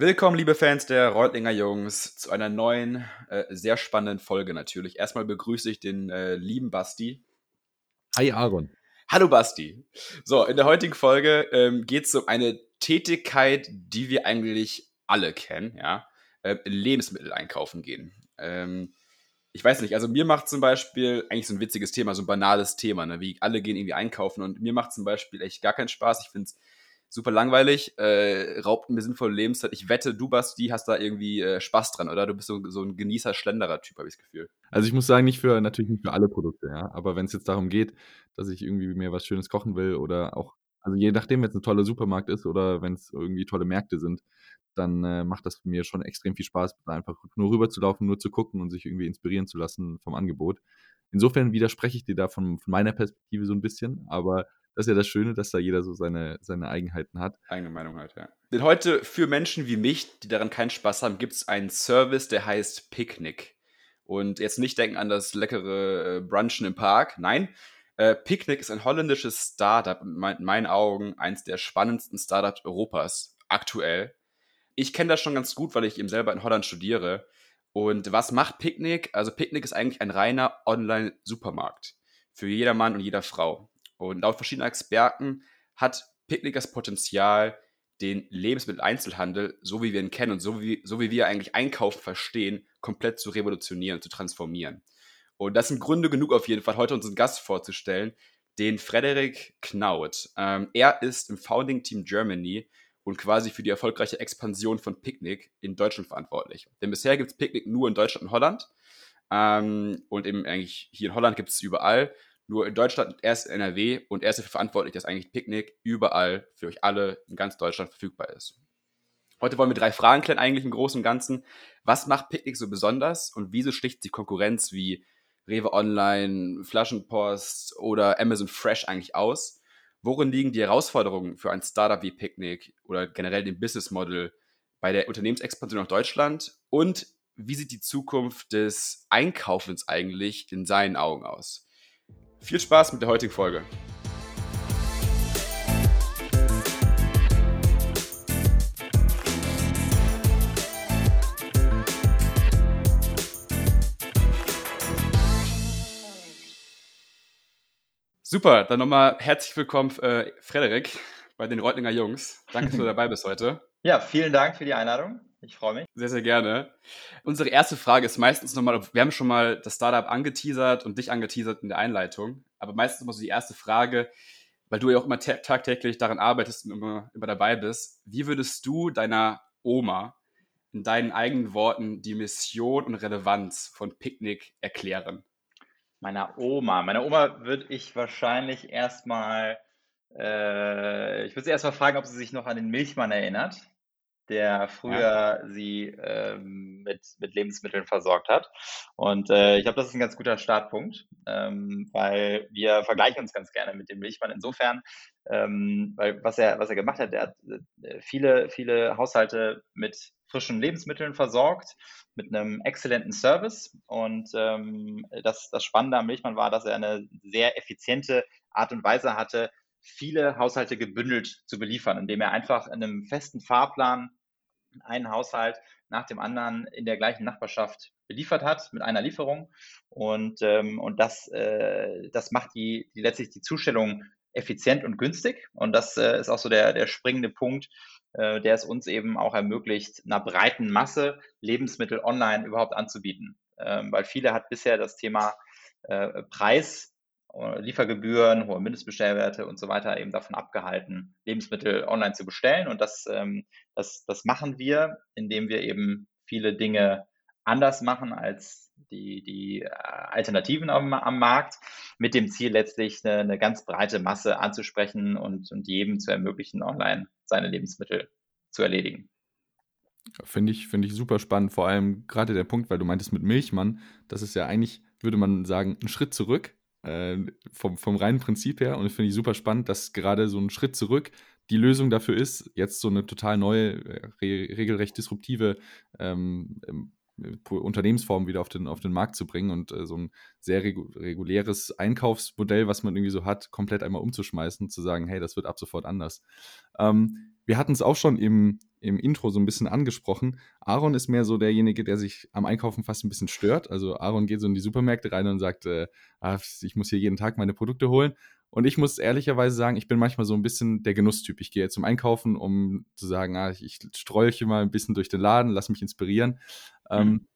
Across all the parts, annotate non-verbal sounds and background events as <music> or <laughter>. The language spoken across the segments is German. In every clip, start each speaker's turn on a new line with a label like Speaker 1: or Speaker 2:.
Speaker 1: Willkommen, liebe Fans der Reutlinger Jungs, zu einer neuen, äh, sehr spannenden Folge natürlich. Erstmal begrüße ich den äh, lieben Basti.
Speaker 2: Hi, Aaron.
Speaker 1: Hallo, Basti. So, in der heutigen Folge ähm, geht es um eine Tätigkeit, die wir eigentlich alle kennen, ja. Äh, Lebensmittel einkaufen gehen. Ähm, ich weiß nicht, also mir macht zum Beispiel eigentlich so ein witziges Thema, so ein banales Thema, ne? wie alle gehen irgendwie einkaufen und mir macht zum Beispiel echt gar keinen Spaß. Ich finde es super langweilig, äh, raubt mir sinnvolle Lebenszeit. Ich wette, du, Basti, hast da irgendwie äh, Spaß dran, oder? Du bist so, so ein Genießer, Schlenderer-Typ, habe ich das Gefühl.
Speaker 2: Also ich muss sagen, nicht für, natürlich nicht für alle Produkte, ja. Aber wenn es jetzt darum geht, dass ich irgendwie mir was Schönes kochen will oder auch, also je nachdem, wenn es ein toller Supermarkt ist oder wenn es irgendwie tolle Märkte sind, dann äh, macht das mir schon extrem viel Spaß, einfach nur rüber zu laufen, nur zu gucken und sich irgendwie inspirieren zu lassen vom Angebot. Insofern widerspreche ich dir da von, von meiner Perspektive so ein bisschen, aber das ist ja das Schöne, dass da jeder so seine, seine Eigenheiten hat.
Speaker 1: Eigene Meinung hat, ja. Denn heute für Menschen wie mich, die daran keinen Spaß haben, gibt es einen Service, der heißt Picknick. Und jetzt nicht denken an das leckere äh, Brunchen im Park. Nein, äh, Picnic ist ein holländisches Startup und in meinen Augen eins der spannendsten Startups Europas aktuell. Ich kenne das schon ganz gut, weil ich eben selber in Holland studiere. Und was macht Picnic? Also Picnic ist eigentlich ein reiner Online-Supermarkt für jedermann und jeder Frau. Und laut verschiedenen Experten hat Picnic das Potenzial, den Lebensmitteleinzelhandel, so wie wir ihn kennen und so wie, so wie wir eigentlich Einkaufen verstehen, komplett zu revolutionieren, zu transformieren. Und das sind Gründe genug auf jeden Fall, heute unseren Gast vorzustellen, den Frederik Knaut. Ähm, er ist im Founding Team Germany und quasi für die erfolgreiche Expansion von Picnic in Deutschland verantwortlich. Denn bisher gibt es Picnic nur in Deutschland und Holland. Ähm, und eben eigentlich hier in Holland gibt es überall. Nur in Deutschland erst in NRW und er ist dafür verantwortlich, dass eigentlich Picknick überall für euch alle in ganz Deutschland verfügbar ist. Heute wollen wir drei Fragen klären, eigentlich im Großen und Ganzen. Was macht Picknick so besonders und wieso sticht die Konkurrenz wie Rewe Online, Flaschenpost oder Amazon Fresh eigentlich aus? Worin liegen die Herausforderungen für ein Startup wie Picknick oder generell dem Business Model bei der Unternehmensexpansion nach Deutschland? Und wie sieht die Zukunft des Einkaufens eigentlich in seinen Augen aus? Viel Spaß mit der heutigen Folge. Super, dann nochmal herzlich willkommen, äh, Frederik, bei den Reutlinger Jungs. Danke, dass du <laughs> dabei bist heute.
Speaker 3: Ja, vielen Dank für die Einladung. Ich freue mich.
Speaker 1: Sehr, sehr gerne. Unsere erste Frage ist meistens nochmal, wir haben schon mal das Startup angeteasert und dich angeteasert in der Einleitung, aber meistens immer so die erste Frage, weil du ja auch immer tagtäglich daran arbeitest und immer, immer dabei bist. Wie würdest du deiner Oma in deinen eigenen Worten die Mission und Relevanz von Picknick erklären?
Speaker 3: Meiner Oma. Meiner Oma würde ich wahrscheinlich erstmal, äh, ich würde sie erstmal fragen, ob sie sich noch an den Milchmann erinnert der früher ja. sie ähm, mit, mit Lebensmitteln versorgt hat. Und äh, ich glaube, das ist ein ganz guter Startpunkt, ähm, weil wir vergleichen uns ganz gerne mit dem Milchmann insofern, ähm, weil was er, was er gemacht hat, er hat äh, viele, viele Haushalte mit frischen Lebensmitteln versorgt, mit einem exzellenten Service. Und ähm, das, das Spannende am Milchmann war, dass er eine sehr effiziente Art und Weise hatte, viele Haushalte gebündelt zu beliefern, indem er einfach in einem festen Fahrplan einen Haushalt nach dem anderen in der gleichen Nachbarschaft beliefert hat mit einer Lieferung. Und, ähm, und das, äh, das macht die, die letztlich die Zustellung effizient und günstig. Und das äh, ist auch so der, der springende Punkt, äh, der es uns eben auch ermöglicht, einer breiten Masse Lebensmittel online überhaupt anzubieten. Ähm, weil viele hat bisher das Thema äh, Preis Liefergebühren, hohe Mindestbestellwerte und so weiter eben davon abgehalten, Lebensmittel online zu bestellen. Und das, ähm, das, das machen wir, indem wir eben viele Dinge anders machen als die, die äh, Alternativen am, am Markt, mit dem Ziel letztlich eine, eine ganz breite Masse anzusprechen und, und jedem zu ermöglichen, online seine Lebensmittel zu erledigen.
Speaker 2: Finde ich, finde ich super spannend, vor allem gerade der Punkt, weil du meintest mit Milchmann, das ist ja eigentlich, würde man sagen, ein Schritt zurück, äh, vom, vom reinen Prinzip her. Und finde ich super spannend, dass gerade so ein Schritt zurück die Lösung dafür ist, jetzt so eine total neue, äh, re regelrecht disruptive ähm, ähm, Unternehmensform wieder auf den, auf den Markt zu bringen und äh, so ein sehr regu reguläres Einkaufsmodell, was man irgendwie so hat, komplett einmal umzuschmeißen, zu sagen, hey, das wird ab sofort anders. Ähm, wir hatten es auch schon im, im Intro so ein bisschen angesprochen. Aaron ist mehr so derjenige, der sich am Einkaufen fast ein bisschen stört. Also Aaron geht so in die Supermärkte rein und sagt, äh, ah, ich muss hier jeden Tag meine Produkte holen. Und ich muss ehrlicherweise sagen, ich bin manchmal so ein bisschen der Genusstyp. Ich gehe zum Einkaufen, um zu sagen, ah, ich, ich strolche mal ein bisschen durch den Laden, lass mich inspirieren. Ähm, mhm. Ähm,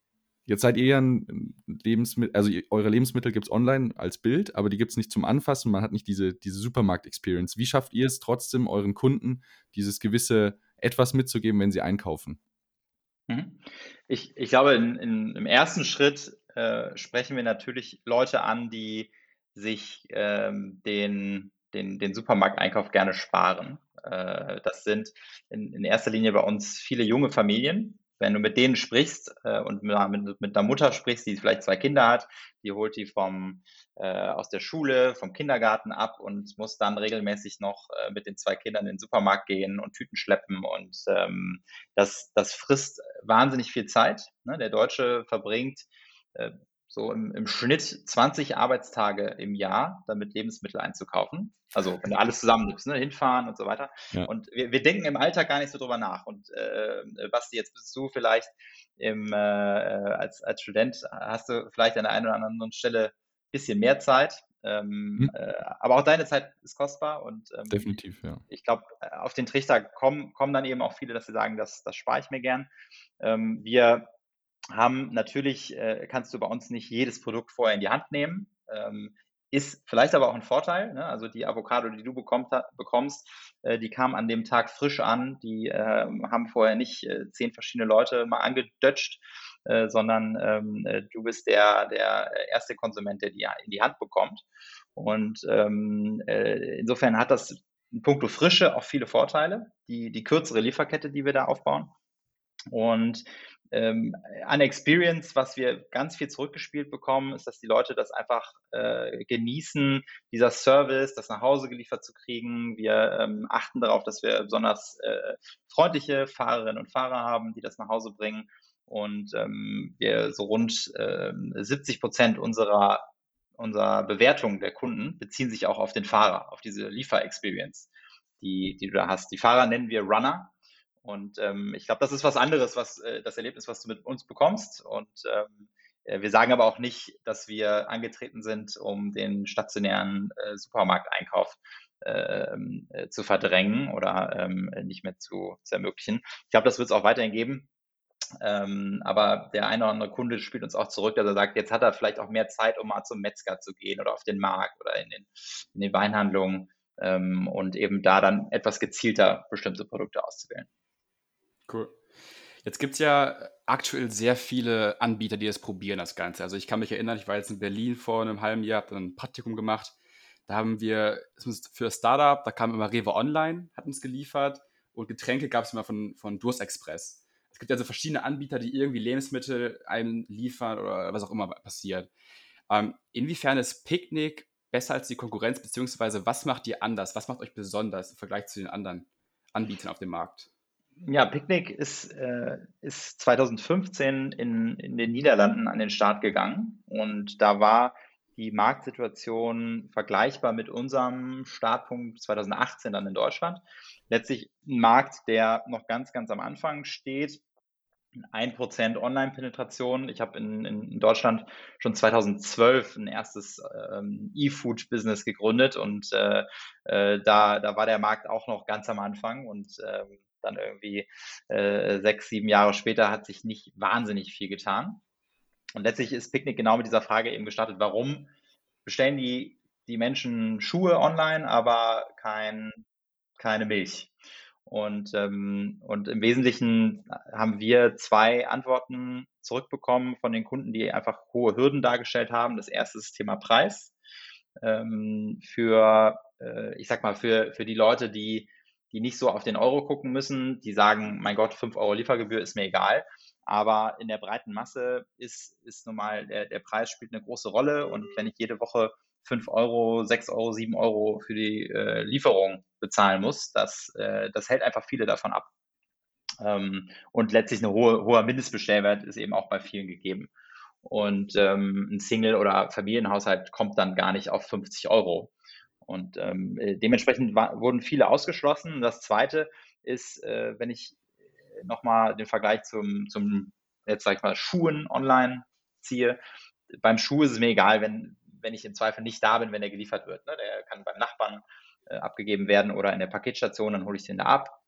Speaker 2: jetzt seid ihr ja ein Lebensmittel, also eure Lebensmittel gibt es online als Bild, aber die gibt es nicht zum Anfassen. Man hat nicht diese, diese Supermarkt-Experience. Wie schafft ihr es trotzdem, euren Kunden dieses gewisse etwas mitzugeben, wenn sie einkaufen?
Speaker 3: Mhm. Ich, ich glaube, in, in, im ersten Schritt äh, sprechen wir natürlich Leute an, die sich ähm, den, den, den Supermarkteinkauf gerne sparen. Äh, das sind in, in erster Linie bei uns viele junge Familien, wenn du mit denen sprichst äh, und mit, mit, mit einer Mutter sprichst, die vielleicht zwei Kinder hat, die holt die vom, äh, aus der Schule, vom Kindergarten ab und muss dann regelmäßig noch äh, mit den zwei Kindern in den Supermarkt gehen und Tüten schleppen. Und ähm, das, das frisst wahnsinnig viel Zeit. Ne? Der Deutsche verbringt äh, so im, im Schnitt 20 Arbeitstage im Jahr, damit Lebensmittel einzukaufen. Also wenn du alles zusammennimmst, ne, hinfahren und so weiter. Ja. Und wir, wir denken im Alltag gar nicht so drüber nach. Und äh, Basti, jetzt bist du vielleicht im, äh, als, als Student, hast du vielleicht an der einen oder anderen Stelle ein bisschen mehr Zeit. Ähm, hm. äh, aber auch deine Zeit ist kostbar und ähm,
Speaker 2: definitiv, ja.
Speaker 3: Ich glaube, auf den Trichter kommen, kommen dann eben auch viele, dass sie sagen, das, das spare ich mir gern. Ähm, wir haben natürlich, äh, kannst du bei uns nicht jedes Produkt vorher in die Hand nehmen. Ähm, ist vielleicht aber auch ein Vorteil. Ne? Also die Avocado, die du bekommt, bekommst, äh, die kam an dem Tag frisch an. Die äh, haben vorher nicht äh, zehn verschiedene Leute mal angedutscht, äh, sondern ähm, äh, du bist der, der erste Konsument, der die in die Hand bekommt. Und ähm, äh, insofern hat das in puncto Frische auch viele Vorteile. Die, die kürzere Lieferkette, die wir da aufbauen. Und ähm, an Experience, was wir ganz viel zurückgespielt bekommen, ist, dass die Leute das einfach äh, genießen, dieser Service, das nach Hause geliefert zu kriegen. Wir ähm, achten darauf, dass wir besonders äh, freundliche Fahrerinnen und Fahrer haben, die das nach Hause bringen. Und ähm, wir so rund äh, 70 Prozent unserer, unserer Bewertung der Kunden beziehen sich auch auf den Fahrer, auf diese Liefer-Experience, die, die du da hast. Die Fahrer nennen wir Runner und ähm, ich glaube, das ist was anderes, was äh, das Erlebnis, was du mit uns bekommst. Und ähm, äh, wir sagen aber auch nicht, dass wir angetreten sind, um den stationären äh, Supermarkteinkauf ähm, äh, zu verdrängen oder ähm, nicht mehr zu, zu ermöglichen. Ich glaube, das wird es auch weiterhin geben. Ähm, aber der eine oder andere Kunde spielt uns auch zurück, dass er sagt, jetzt hat er vielleicht auch mehr Zeit, um mal zum Metzger zu gehen oder auf den Markt oder in den, in den Weinhandlungen ähm, und eben da dann etwas gezielter bestimmte Produkte auszuwählen.
Speaker 1: Cool. Jetzt gibt es ja aktuell sehr viele Anbieter, die das probieren, das Ganze. Also ich kann mich erinnern, ich war jetzt in Berlin vor einem halben Jahr, habe ein Praktikum gemacht. Da haben wir für Startup, da kam immer Rewe Online, hat uns geliefert und Getränke gab es immer von, von Durst Express. Es gibt also verschiedene Anbieter, die irgendwie Lebensmittel einem liefern oder was auch immer passiert. Ähm, inwiefern ist Picknick besser als die Konkurrenz, beziehungsweise was macht ihr anders? Was macht euch besonders im Vergleich zu den anderen Anbietern auf dem Markt?
Speaker 3: Ja, Picnic ist, äh, ist 2015 in, in den Niederlanden an den Start gegangen und da war die Marktsituation vergleichbar mit unserem Startpunkt 2018 dann in Deutschland. Letztlich ein Markt, der noch ganz, ganz am Anfang steht. 1% Online-Penetration. Ich habe in, in Deutschland schon 2012 ein erstes ähm, E-Food-Business gegründet und äh, äh, da, da war der Markt auch noch ganz am Anfang und ähm, dann irgendwie äh, sechs, sieben Jahre später hat sich nicht wahnsinnig viel getan. Und letztlich ist Picknick genau mit dieser Frage eben gestartet, warum bestellen die, die Menschen Schuhe online, aber kein, keine Milch? Und, ähm, und im Wesentlichen haben wir zwei Antworten zurückbekommen von den Kunden, die einfach hohe Hürden dargestellt haben. Das erste ist das Thema Preis. Ähm, für, äh, ich sag mal, für, für die Leute, die die nicht so auf den Euro gucken müssen, die sagen, mein Gott, 5 Euro Liefergebühr ist mir egal. Aber in der breiten Masse ist, ist nun mal, der, der Preis spielt eine große Rolle. Und wenn ich jede Woche 5 Euro, 6 Euro, 7 Euro für die äh, Lieferung bezahlen muss, das, äh, das hält einfach viele davon ab. Ähm, und letztlich ein hohe, hoher Mindestbestellwert ist eben auch bei vielen gegeben. Und ähm, ein Single- oder Familienhaushalt kommt dann gar nicht auf 50 Euro. Und ähm, äh, dementsprechend war, wurden viele ausgeschlossen. Das Zweite ist, äh, wenn ich nochmal den Vergleich zum, zum, jetzt sag ich mal, Schuhen online ziehe. Beim Schuh ist es mir egal, wenn, wenn ich im Zweifel nicht da bin, wenn der geliefert wird. Ne? Der kann beim Nachbarn äh, abgegeben werden oder in der Paketstation, dann hole ich den da ab.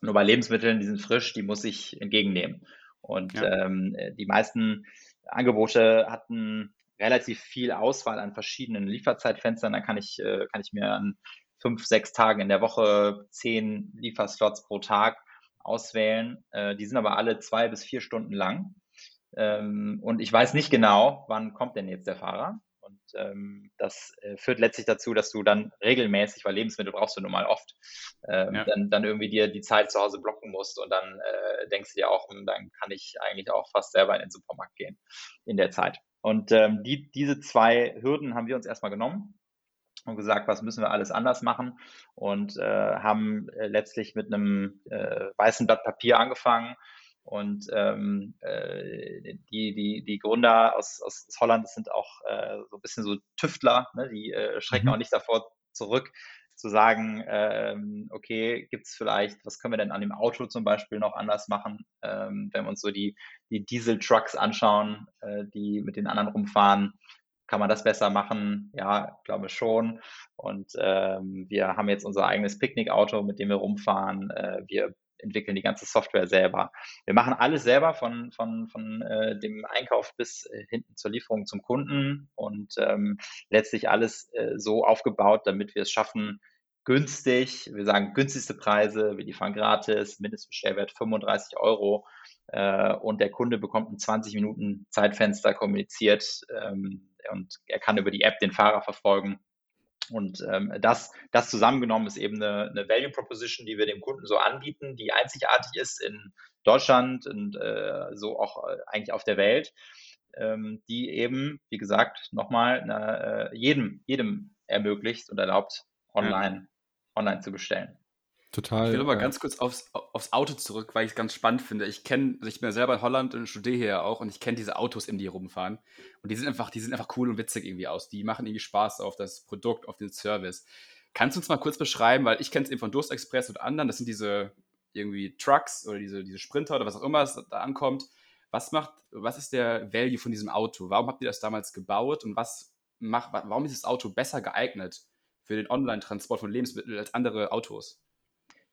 Speaker 3: Nur bei Lebensmitteln, die sind frisch, die muss ich entgegennehmen. Und ja. ähm, die meisten Angebote hatten relativ viel Auswahl an verschiedenen Lieferzeitfenstern. Da kann ich, äh, kann ich mir an fünf, sechs Tagen in der Woche zehn Lieferslots pro Tag auswählen. Äh, die sind aber alle zwei bis vier Stunden lang. Ähm, und ich weiß nicht genau, wann kommt denn jetzt der Fahrer. Und ähm, das äh, führt letztlich dazu, dass du dann regelmäßig, weil Lebensmittel brauchst du nun mal oft, ähm, ja. dann, dann irgendwie dir die Zeit zu Hause blocken musst und dann äh, denkst du dir auch, hm, dann kann ich eigentlich auch fast selber in den Supermarkt gehen in der Zeit. Und ähm, die, diese zwei Hürden haben wir uns erstmal genommen und gesagt, was müssen wir alles anders machen und äh, haben äh, letztlich mit einem äh, weißen Blatt Papier angefangen und ähm, äh, die, die, die Gründer aus, aus Holland sind auch äh, so ein bisschen so Tüftler, ne? die schrecken mhm. auch nicht davor zurück, zu sagen, ähm, okay, gibt es vielleicht, was können wir denn an dem Auto zum Beispiel noch anders machen, ähm, wenn wir uns so die, die Diesel-Trucks anschauen, äh, die mit den anderen rumfahren, kann man das besser machen? Ja, glaube schon. Und ähm, wir haben jetzt unser eigenes Picknickauto, mit dem wir rumfahren. Äh, wir entwickeln die ganze Software selber. Wir machen alles selber von, von, von äh, dem Einkauf bis äh, hinten zur Lieferung zum Kunden und ähm, letztlich alles äh, so aufgebaut, damit wir es schaffen, günstig, wir sagen günstigste Preise, wir liefern gratis, Mindestbestellwert 35 Euro äh, und der Kunde bekommt ein 20 Minuten Zeitfenster kommuniziert ähm, und er kann über die App den Fahrer verfolgen und ähm, das, das zusammengenommen ist eben eine, eine Value Proposition, die wir dem Kunden so anbieten, die einzigartig ist in Deutschland und äh, so auch äh, eigentlich auf der Welt, ähm, die eben, wie gesagt, nochmal äh, jedem, jedem ermöglicht und erlaubt, online, ja. online zu bestellen.
Speaker 1: Total. Ich will aber äh, ganz kurz aufs, aufs Auto zurück, weil ich es ganz spannend finde. Ich kenne, also ich bin ja selber in Holland und studiere hier auch und ich kenne diese Autos, in die rumfahren. Und die sind einfach, die sind einfach cool und witzig irgendwie aus. Die machen irgendwie Spaß auf das Produkt, auf den Service. Kannst du uns mal kurz beschreiben, weil ich kenne es eben von Durst Express und anderen, das sind diese irgendwie Trucks oder diese, diese Sprinter oder was auch immer es da ankommt. Was macht, was ist der Value von diesem Auto? Warum habt ihr das damals gebaut und was macht, warum ist das Auto besser geeignet für den Online-Transport von Lebensmitteln als andere Autos?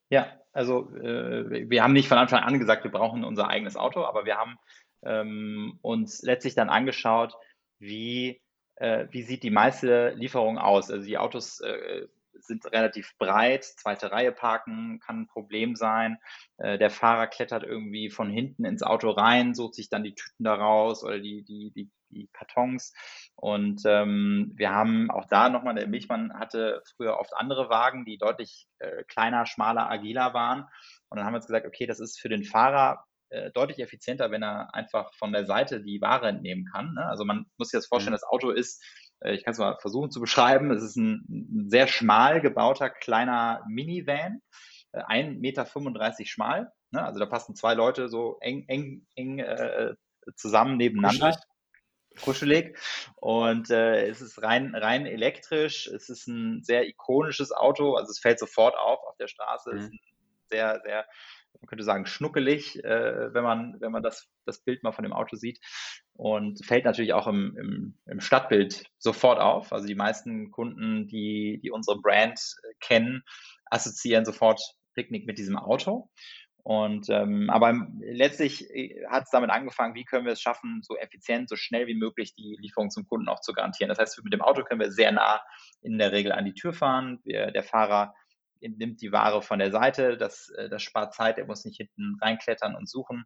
Speaker 3: Ja, also äh, wir haben nicht von Anfang an gesagt, wir brauchen unser eigenes Auto, aber wir haben ähm, uns letztlich dann angeschaut, wie, äh, wie sieht die meiste Lieferung aus. Also die Autos äh, sind relativ breit, zweite Reihe parken kann ein Problem sein. Äh, der Fahrer klettert irgendwie von hinten ins Auto rein, sucht sich dann die Tüten daraus oder die, die, die, die Kartons. Und ähm, wir haben auch da nochmal, der Milchmann hatte früher oft andere Wagen, die deutlich äh, kleiner, schmaler, agiler waren. Und dann haben wir uns gesagt, okay, das ist für den Fahrer äh, deutlich effizienter, wenn er einfach von der Seite die Ware entnehmen kann. Ne? Also man muss sich das vorstellen, mhm. das Auto ist ich kann es mal versuchen zu beschreiben. Es ist ein, ein sehr schmal gebauter kleiner Minivan, 1,35 äh, Meter schmal. Ne? Also da passen zwei Leute so eng, eng, eng äh, zusammen nebeneinander. Kuschelig. Und äh, es ist rein, rein elektrisch. Es ist ein sehr ikonisches Auto. Also es fällt sofort auf auf der Straße. Mhm. Es ist ein sehr, sehr man könnte sagen, schnuckelig, äh, wenn man, wenn man das, das Bild mal von dem Auto sieht. Und fällt natürlich auch im, im, im Stadtbild sofort auf. Also die meisten Kunden, die, die unsere Brand äh, kennen, assoziieren sofort Picknick mit diesem Auto. Und ähm, aber letztlich äh, hat es damit angefangen, wie können wir es schaffen, so effizient, so schnell wie möglich die Lieferung zum Kunden auch zu garantieren. Das heißt, mit dem Auto können wir sehr nah in der Regel an die Tür fahren. Wir, der Fahrer nimmt die Ware von der Seite, das, äh, das spart Zeit, er muss nicht hinten reinklettern und suchen.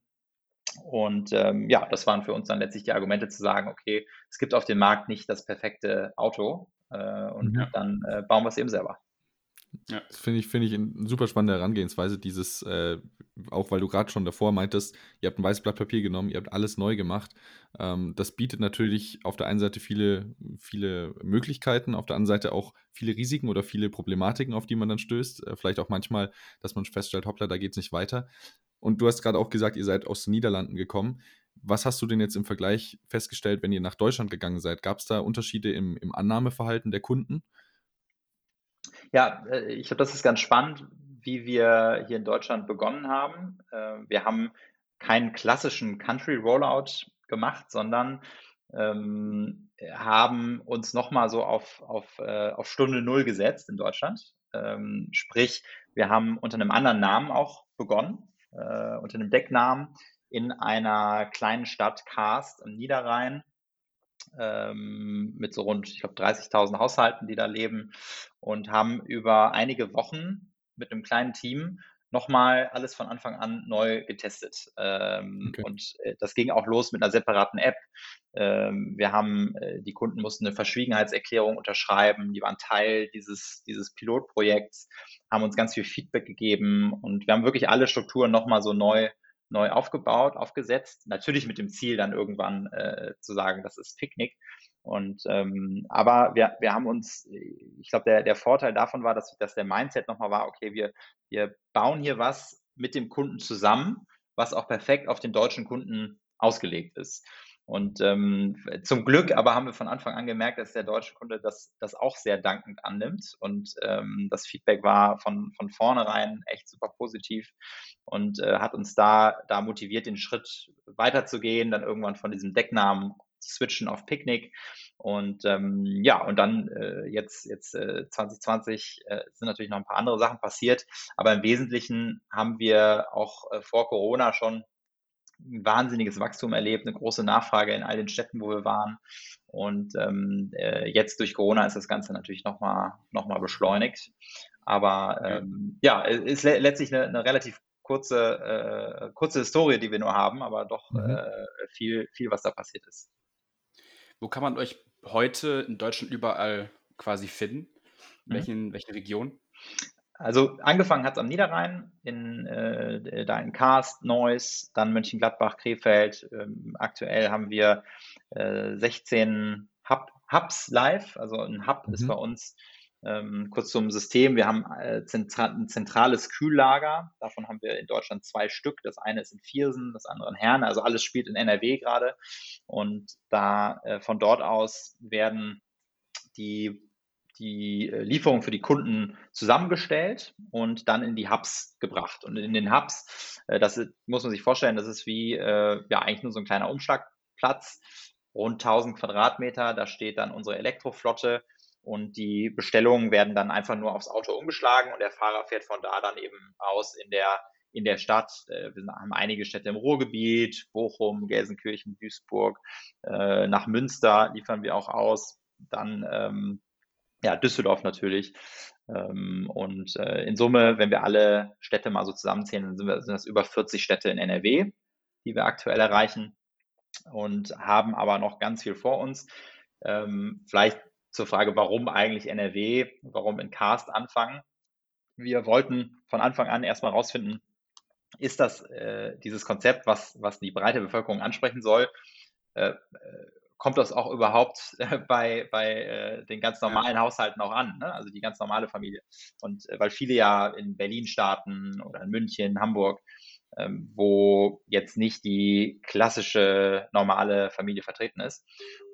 Speaker 3: Und ähm, ja, das waren für uns dann letztlich die Argumente zu sagen, okay, es gibt auf dem Markt nicht das perfekte Auto äh, und ja. dann äh, bauen wir es eben selber.
Speaker 2: Ja. Das finde ich, find ich eine super spannende Herangehensweise, dieses, äh, auch weil du gerade schon davor meintest, ihr habt ein weißes Blatt Papier genommen, ihr habt alles neu gemacht. Ähm, das bietet natürlich auf der einen Seite viele, viele Möglichkeiten, auf der anderen Seite auch viele Risiken oder viele Problematiken, auf die man dann stößt. Äh, vielleicht auch manchmal, dass man feststellt, hoppla, da geht es nicht weiter. Und du hast gerade auch gesagt, ihr seid aus den Niederlanden gekommen. Was hast du denn jetzt im Vergleich festgestellt, wenn ihr nach Deutschland gegangen seid? Gab es da Unterschiede im, im Annahmeverhalten der Kunden?
Speaker 3: Ja, äh, ich glaube, das ist ganz spannend, wie wir hier in Deutschland begonnen haben. Äh, wir haben keinen klassischen Country Rollout gemacht, sondern ähm, haben uns nochmal so auf, auf, äh, auf Stunde Null gesetzt in Deutschland. Ähm, sprich, wir haben unter einem anderen Namen auch begonnen, unter einem Decknamen in einer kleinen Stadt Karst im Niederrhein ähm, mit so rund, ich glaube, 30.000 Haushalten, die da leben und haben über einige Wochen mit einem kleinen Team nochmal alles von Anfang an neu getestet. Ähm, okay. Und äh, das ging auch los mit einer separaten App. Ähm, wir haben, äh, die Kunden mussten eine Verschwiegenheitserklärung unterschreiben, die waren Teil dieses, dieses Pilotprojekts, haben uns ganz viel Feedback gegeben und wir haben wirklich alle Strukturen nochmal so neu neu aufgebaut, aufgesetzt. Natürlich mit dem Ziel, dann irgendwann äh, zu sagen, das ist Picknick. Und ähm, aber wir, wir haben uns, ich glaube, der, der Vorteil davon war, dass, dass der Mindset nochmal war, okay, wir, wir bauen hier was mit dem Kunden zusammen, was auch perfekt auf den deutschen Kunden ausgelegt ist. Und ähm, zum Glück aber haben wir von Anfang an gemerkt, dass der deutsche Kunde das, das auch sehr dankend annimmt. Und ähm, das Feedback war von, von vornherein echt super positiv und äh, hat uns da, da motiviert, den Schritt weiterzugehen, dann irgendwann von diesem Decknamen switchen auf Picknick. Und ähm, ja, und dann äh, jetzt, jetzt äh, 2020 äh, sind natürlich noch ein paar andere Sachen passiert. Aber im Wesentlichen haben wir auch äh, vor Corona schon ein wahnsinniges Wachstum erlebt, eine große Nachfrage in all den Städten, wo wir waren. Und ähm, äh, jetzt durch Corona ist das Ganze natürlich nochmal noch mal beschleunigt. Aber ähm, ja, ist le letztlich eine, eine relativ kurze, äh, kurze Historie, die wir nur haben, aber doch mhm. äh, viel, viel, was da passiert ist.
Speaker 1: Wo kann man euch heute in Deutschland überall quasi finden? In mhm. welchen, welchen Regionen?
Speaker 3: Also angefangen hat es am Niederrhein, in, äh, da in Karst, Neuss, dann Mönchengladbach, Krefeld. Ähm, aktuell haben wir äh, 16 Hub, Hubs live. Also ein Hub mhm. ist bei uns ähm, kurz zum System. Wir haben äh, zentra ein zentrales Kühllager. Davon haben wir in Deutschland zwei Stück. Das eine ist in Viersen, das andere in Herne. Also alles spielt in NRW gerade. Und da äh, von dort aus werden die die äh, Lieferung für die Kunden zusammengestellt und dann in die Hubs gebracht. Und in den Hubs, äh, das muss man sich vorstellen, das ist wie äh, ja eigentlich nur so ein kleiner Umschlagplatz, rund 1000 Quadratmeter. Da steht dann unsere Elektroflotte und die Bestellungen werden dann einfach nur aufs Auto umgeschlagen und der Fahrer fährt von da dann eben aus in der in der Stadt. Wir haben einige Städte im Ruhrgebiet, Bochum, Gelsenkirchen, Duisburg, nach Münster liefern wir auch aus. Dann ähm, ja, Düsseldorf natürlich. Ähm, und äh, in Summe, wenn wir alle Städte mal so zusammenzählen, dann sind, wir, sind das über 40 Städte in NRW, die wir aktuell erreichen und haben aber noch ganz viel vor uns. Ähm, vielleicht zur Frage, warum eigentlich NRW, warum in Cast anfangen. Wir wollten von Anfang an erstmal rausfinden, ist das äh, dieses Konzept, was, was die breite Bevölkerung ansprechen soll, äh, äh kommt das auch überhaupt äh, bei, bei äh, den ganz normalen ja. Haushalten auch an, ne? also die ganz normale Familie. Und äh, weil viele ja in Berlin starten oder in München, Hamburg, ähm, wo jetzt nicht die klassische normale Familie vertreten ist.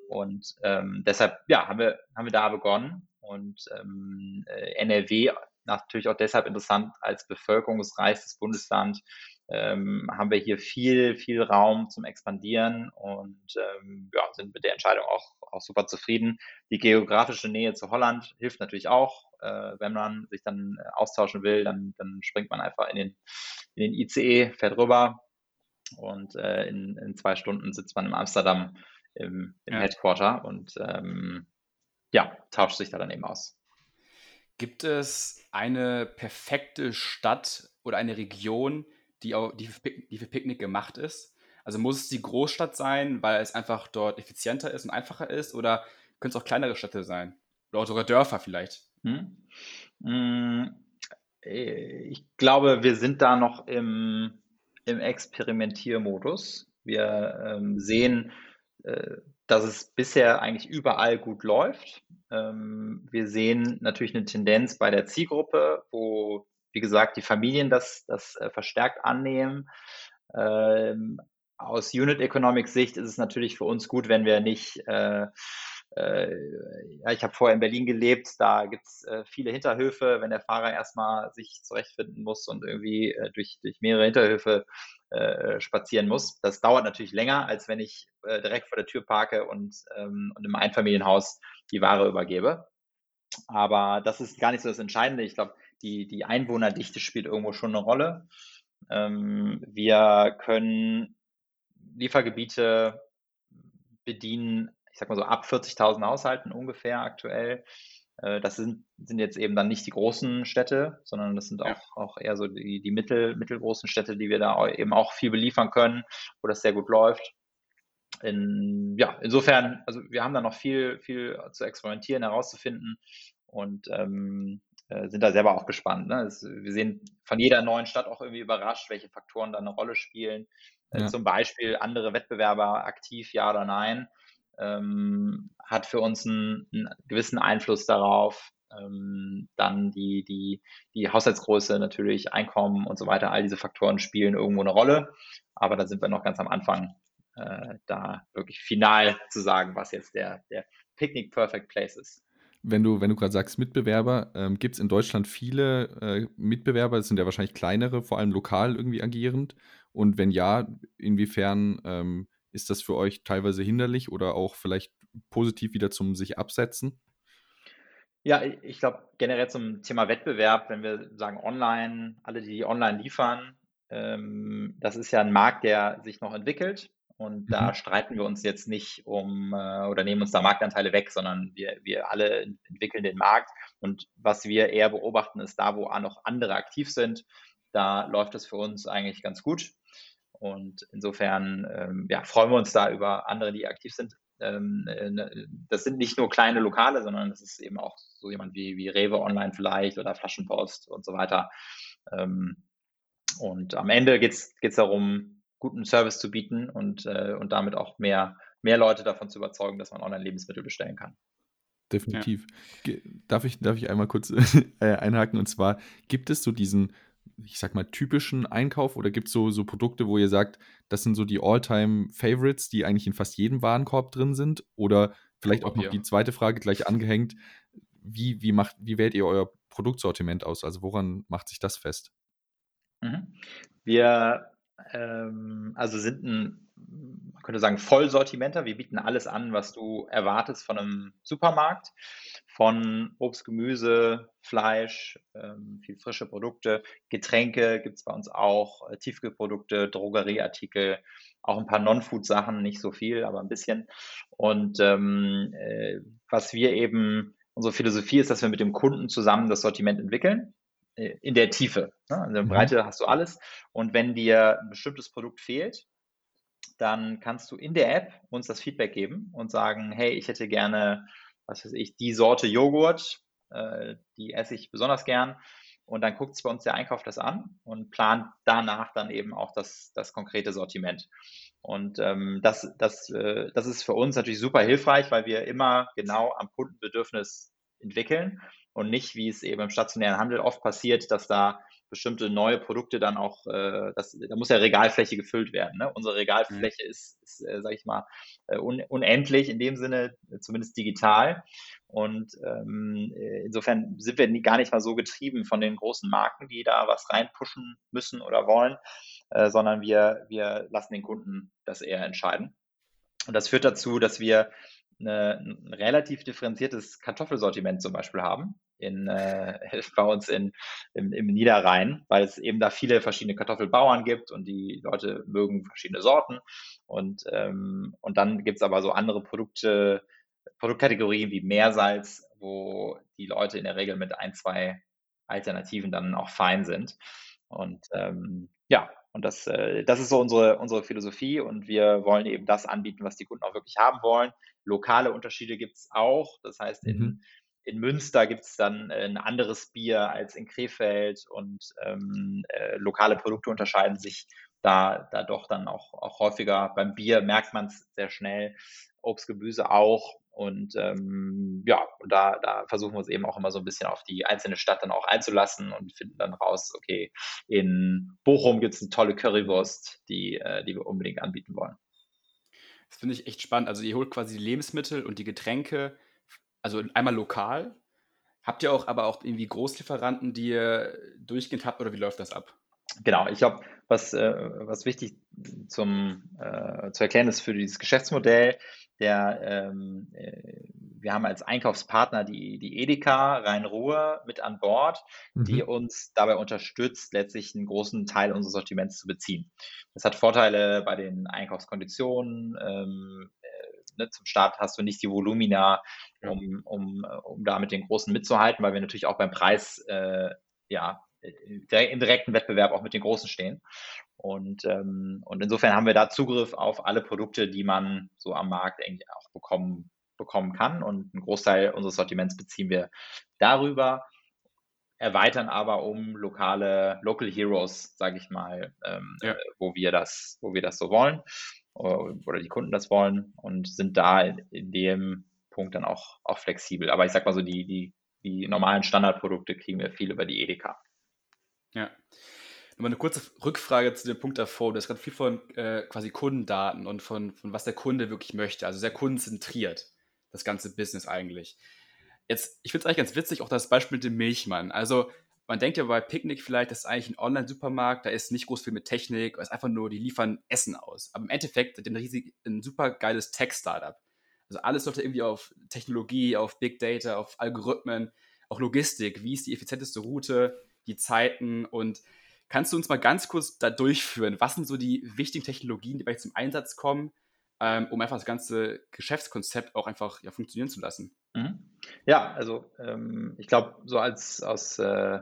Speaker 3: Und ähm, deshalb, ja, haben wir, haben wir da begonnen. Und ähm, äh, NRW natürlich auch deshalb interessant als bevölkerungsreichstes Bundesland ähm, haben wir hier viel, viel Raum zum Expandieren und ähm, ja, sind mit der Entscheidung auch, auch super zufrieden. Die geografische Nähe zu Holland hilft natürlich auch. Äh, wenn man sich dann austauschen will, dann, dann springt man einfach in den, in den ICE, fährt rüber und äh, in, in zwei Stunden sitzt man in Amsterdam im, im ja. Headquarter und ähm, ja, tauscht sich da dann eben aus.
Speaker 1: Gibt es eine perfekte Stadt oder eine Region, die, die, für Pick, die für Picknick gemacht ist? Also muss es die Großstadt sein, weil es einfach dort effizienter ist und einfacher ist? Oder können es auch kleinere Städte sein? Oder sogar Dörfer vielleicht? Hm.
Speaker 3: hm ich glaube, wir sind da noch im, im Experimentiermodus. Wir ähm, sehen, äh, dass es bisher eigentlich überall gut läuft. Ähm, wir sehen natürlich eine Tendenz bei der Zielgruppe, wo wie gesagt, die Familien das, das äh, verstärkt annehmen. Ähm, aus Unit Economics Sicht ist es natürlich für uns gut, wenn wir nicht äh, äh, ich habe vorher in Berlin gelebt, da gibt es äh, viele Hinterhöfe, wenn der Fahrer erstmal sich zurechtfinden muss und irgendwie äh, durch, durch mehrere Hinterhöfe äh, spazieren muss. Das dauert natürlich länger, als wenn ich direkt vor der Tür parke und, ähm, und im Einfamilienhaus die Ware übergebe. Aber das ist gar nicht so das Entscheidende. Ich glaube, die, die Einwohnerdichte spielt irgendwo schon eine Rolle. Ähm, wir können Liefergebiete bedienen, ich sag mal so ab 40.000 Haushalten ungefähr aktuell. Äh, das sind, sind jetzt eben dann nicht die großen Städte, sondern das sind auch, auch eher so die, die mittel, mittelgroßen Städte, die wir da eben auch viel beliefern können, wo das sehr gut läuft. In, ja, insofern, also wir haben da noch viel, viel zu experimentieren, herauszufinden und ähm, äh, sind da selber auch gespannt. Ne? Es, wir sehen von jeder neuen Stadt auch irgendwie überrascht, welche Faktoren da eine Rolle spielen. Äh, ja. Zum Beispiel andere Wettbewerber aktiv, ja oder nein ähm, hat für uns einen, einen, gewissen Einfluss darauf. Ähm, dann die, die, die Haushaltsgröße natürlich, Einkommen und so weiter, all diese Faktoren spielen irgendwo eine Rolle. Aber da sind wir noch ganz am Anfang, äh, da wirklich final zu sagen, was jetzt der, der Picnic Perfect Place ist.
Speaker 2: Wenn du, wenn du gerade sagst Mitbewerber, ähm, gibt es in Deutschland viele äh, Mitbewerber, das sind ja wahrscheinlich kleinere, vor allem lokal irgendwie agierend. Und wenn ja, inwiefern ähm, ist das für euch teilweise hinderlich oder auch vielleicht positiv wieder zum sich absetzen?
Speaker 3: Ja, ich glaube generell zum Thema Wettbewerb, wenn wir sagen online, alle, die online liefern, ähm, das ist ja ein Markt, der sich noch entwickelt. Und mhm. da streiten wir uns jetzt nicht um äh, oder nehmen uns da Marktanteile weg, sondern wir, wir alle entwickeln den Markt. Und was wir eher beobachten, ist da, wo noch andere aktiv sind, da läuft es für uns eigentlich ganz gut. Und insofern ähm, ja, freuen wir uns da über andere, die aktiv sind. Ähm, äh, ne, das sind nicht nur kleine Lokale, sondern das ist eben auch so jemand wie, wie Rewe Online vielleicht oder Flaschenpost und so weiter. Ähm, und am Ende geht es darum, guten Service zu bieten und, äh, und damit auch mehr, mehr Leute davon zu überzeugen, dass man online Lebensmittel bestellen kann.
Speaker 2: Definitiv. Ja. Darf, ich, darf ich einmal kurz <laughs> äh, einhaken? Und zwar, gibt es so diesen ich sag mal, typischen Einkauf oder gibt es so, so Produkte, wo ihr sagt, das sind so die All-Time-Favorites, die eigentlich in fast jedem Warenkorb drin sind? Oder vielleicht auch noch die zweite Frage gleich angehängt, wie, wie, macht, wie wählt ihr euer Produktsortiment aus? Also woran macht sich das fest?
Speaker 3: Mhm. Wir ähm, also sind ein, man könnte sagen, Vollsortimenter. Wir bieten alles an, was du erwartest von einem Supermarkt von Obst, Gemüse, Fleisch, ähm, viel frische Produkte, Getränke gibt es bei uns auch, äh, Tiefkühlprodukte, Drogerieartikel, auch ein paar Non-Food-Sachen, nicht so viel, aber ein bisschen. Und ähm, äh, was wir eben, unsere Philosophie ist, dass wir mit dem Kunden zusammen das Sortiment entwickeln in der Tiefe. Ne? In der mhm. Breite hast du alles. Und wenn dir ein bestimmtes Produkt fehlt, dann kannst du in der App uns das Feedback geben und sagen, hey, ich hätte gerne was weiß ich, die Sorte Joghurt, äh, die esse ich besonders gern. Und dann guckt sich bei uns der Einkauf das an und plant danach dann eben auch das, das konkrete Sortiment. Und ähm, das, das, äh, das ist für uns natürlich super hilfreich, weil wir immer genau am Kundenbedürfnis entwickeln und nicht, wie es eben im stationären Handel oft passiert, dass da bestimmte neue Produkte dann auch, äh, das, da muss ja Regalfläche gefüllt werden. Ne? Unsere Regalfläche mhm. ist, ist äh, sag ich mal, äh, un, unendlich in dem Sinne, zumindest digital. Und ähm, insofern sind wir nie, gar nicht mal so getrieben von den großen Marken, die da was reinpushen müssen oder wollen, äh, sondern wir, wir lassen den Kunden das eher entscheiden. Und das führt dazu, dass wir eine, ein relativ differenziertes Kartoffelsortiment zum Beispiel haben in, äh, <laughs> bei uns in, im, im Niederrhein, weil es eben da viele verschiedene Kartoffelbauern gibt und die Leute mögen verschiedene Sorten. Und, ähm, und dann gibt es aber so andere Produkte, Produktkategorien wie Meersalz, wo die Leute in der Regel mit ein, zwei Alternativen dann auch fein sind. Und ähm, ja, und das, äh, das ist so unsere, unsere Philosophie und wir wollen eben das anbieten, was die Kunden auch wirklich haben wollen. Lokale Unterschiede gibt es auch. Das heißt, in, mhm in Münster gibt es dann äh, ein anderes Bier als in Krefeld und ähm, äh, lokale Produkte unterscheiden sich da, da doch dann auch, auch häufiger. Beim Bier merkt man es sehr schnell, Obst, Gemüse auch. Und ähm, ja, und da, da versuchen wir uns eben auch immer so ein bisschen auf die einzelne Stadt dann auch einzulassen und finden dann raus, okay, in Bochum gibt es eine tolle Currywurst, die, äh, die wir unbedingt anbieten wollen.
Speaker 1: Das finde ich echt spannend. Also ihr holt quasi die Lebensmittel und die Getränke, also einmal lokal. Habt ihr auch aber auch irgendwie Großlieferanten, die ihr durchgehend habt oder wie läuft das ab?
Speaker 3: Genau, ich glaube, was, äh, was wichtig zum, äh, zu erklären ist für dieses Geschäftsmodell, der, ähm, äh, wir haben als Einkaufspartner die, die Edeka Rhein-Ruhr mit an Bord, mhm. die uns dabei unterstützt, letztlich einen großen Teil unseres Sortiments zu beziehen. Das hat Vorteile bei den Einkaufskonditionen. Ähm, äh, ne, zum Start hast du nicht die Volumina, um, um, um da mit den Großen mitzuhalten, weil wir natürlich auch beim Preis äh, ja, im direkten Wettbewerb auch mit den Großen stehen. Und, ähm, und insofern haben wir da Zugriff auf alle Produkte, die man so am Markt eigentlich auch bekommen, bekommen kann. Und einen Großteil unseres Sortiments beziehen wir darüber, erweitern aber um lokale Local Heroes, sage ich mal, ähm, ja. wo wir das, wo wir das so wollen oder die Kunden das wollen und sind da in, in dem Punkt dann auch, auch flexibel. Aber ich sag mal so, die, die, die normalen Standardprodukte kriegen wir viel über die Edeka.
Speaker 1: Ja. Nochmal eine kurze Rückfrage zu dem Punkt davor. Du hast gerade viel von äh, quasi Kundendaten und von, von was der Kunde wirklich möchte. Also sehr kundenzentriert, das ganze Business eigentlich. Jetzt, ich finde es eigentlich ganz witzig, auch das Beispiel mit dem Milchmann. Also, man denkt ja bei Picknick vielleicht, das ist eigentlich ein Online-Supermarkt, da ist nicht groß viel mit Technik, es ist einfach nur, die liefern Essen aus. Aber im Endeffekt sind ein, riesig, ein super geiles Tech-Startup. Also alles läuft irgendwie auf Technologie, auf Big Data, auf Algorithmen, auch Logistik. Wie ist die effizienteste Route? die Zeiten und kannst du uns mal ganz kurz da durchführen? Was sind so die wichtigen Technologien, die bei zum Einsatz kommen, ähm, um einfach das ganze Geschäftskonzept auch einfach ja, funktionieren zu lassen?
Speaker 3: Mhm. Ja, also ähm, ich glaube, so als, aus, äh,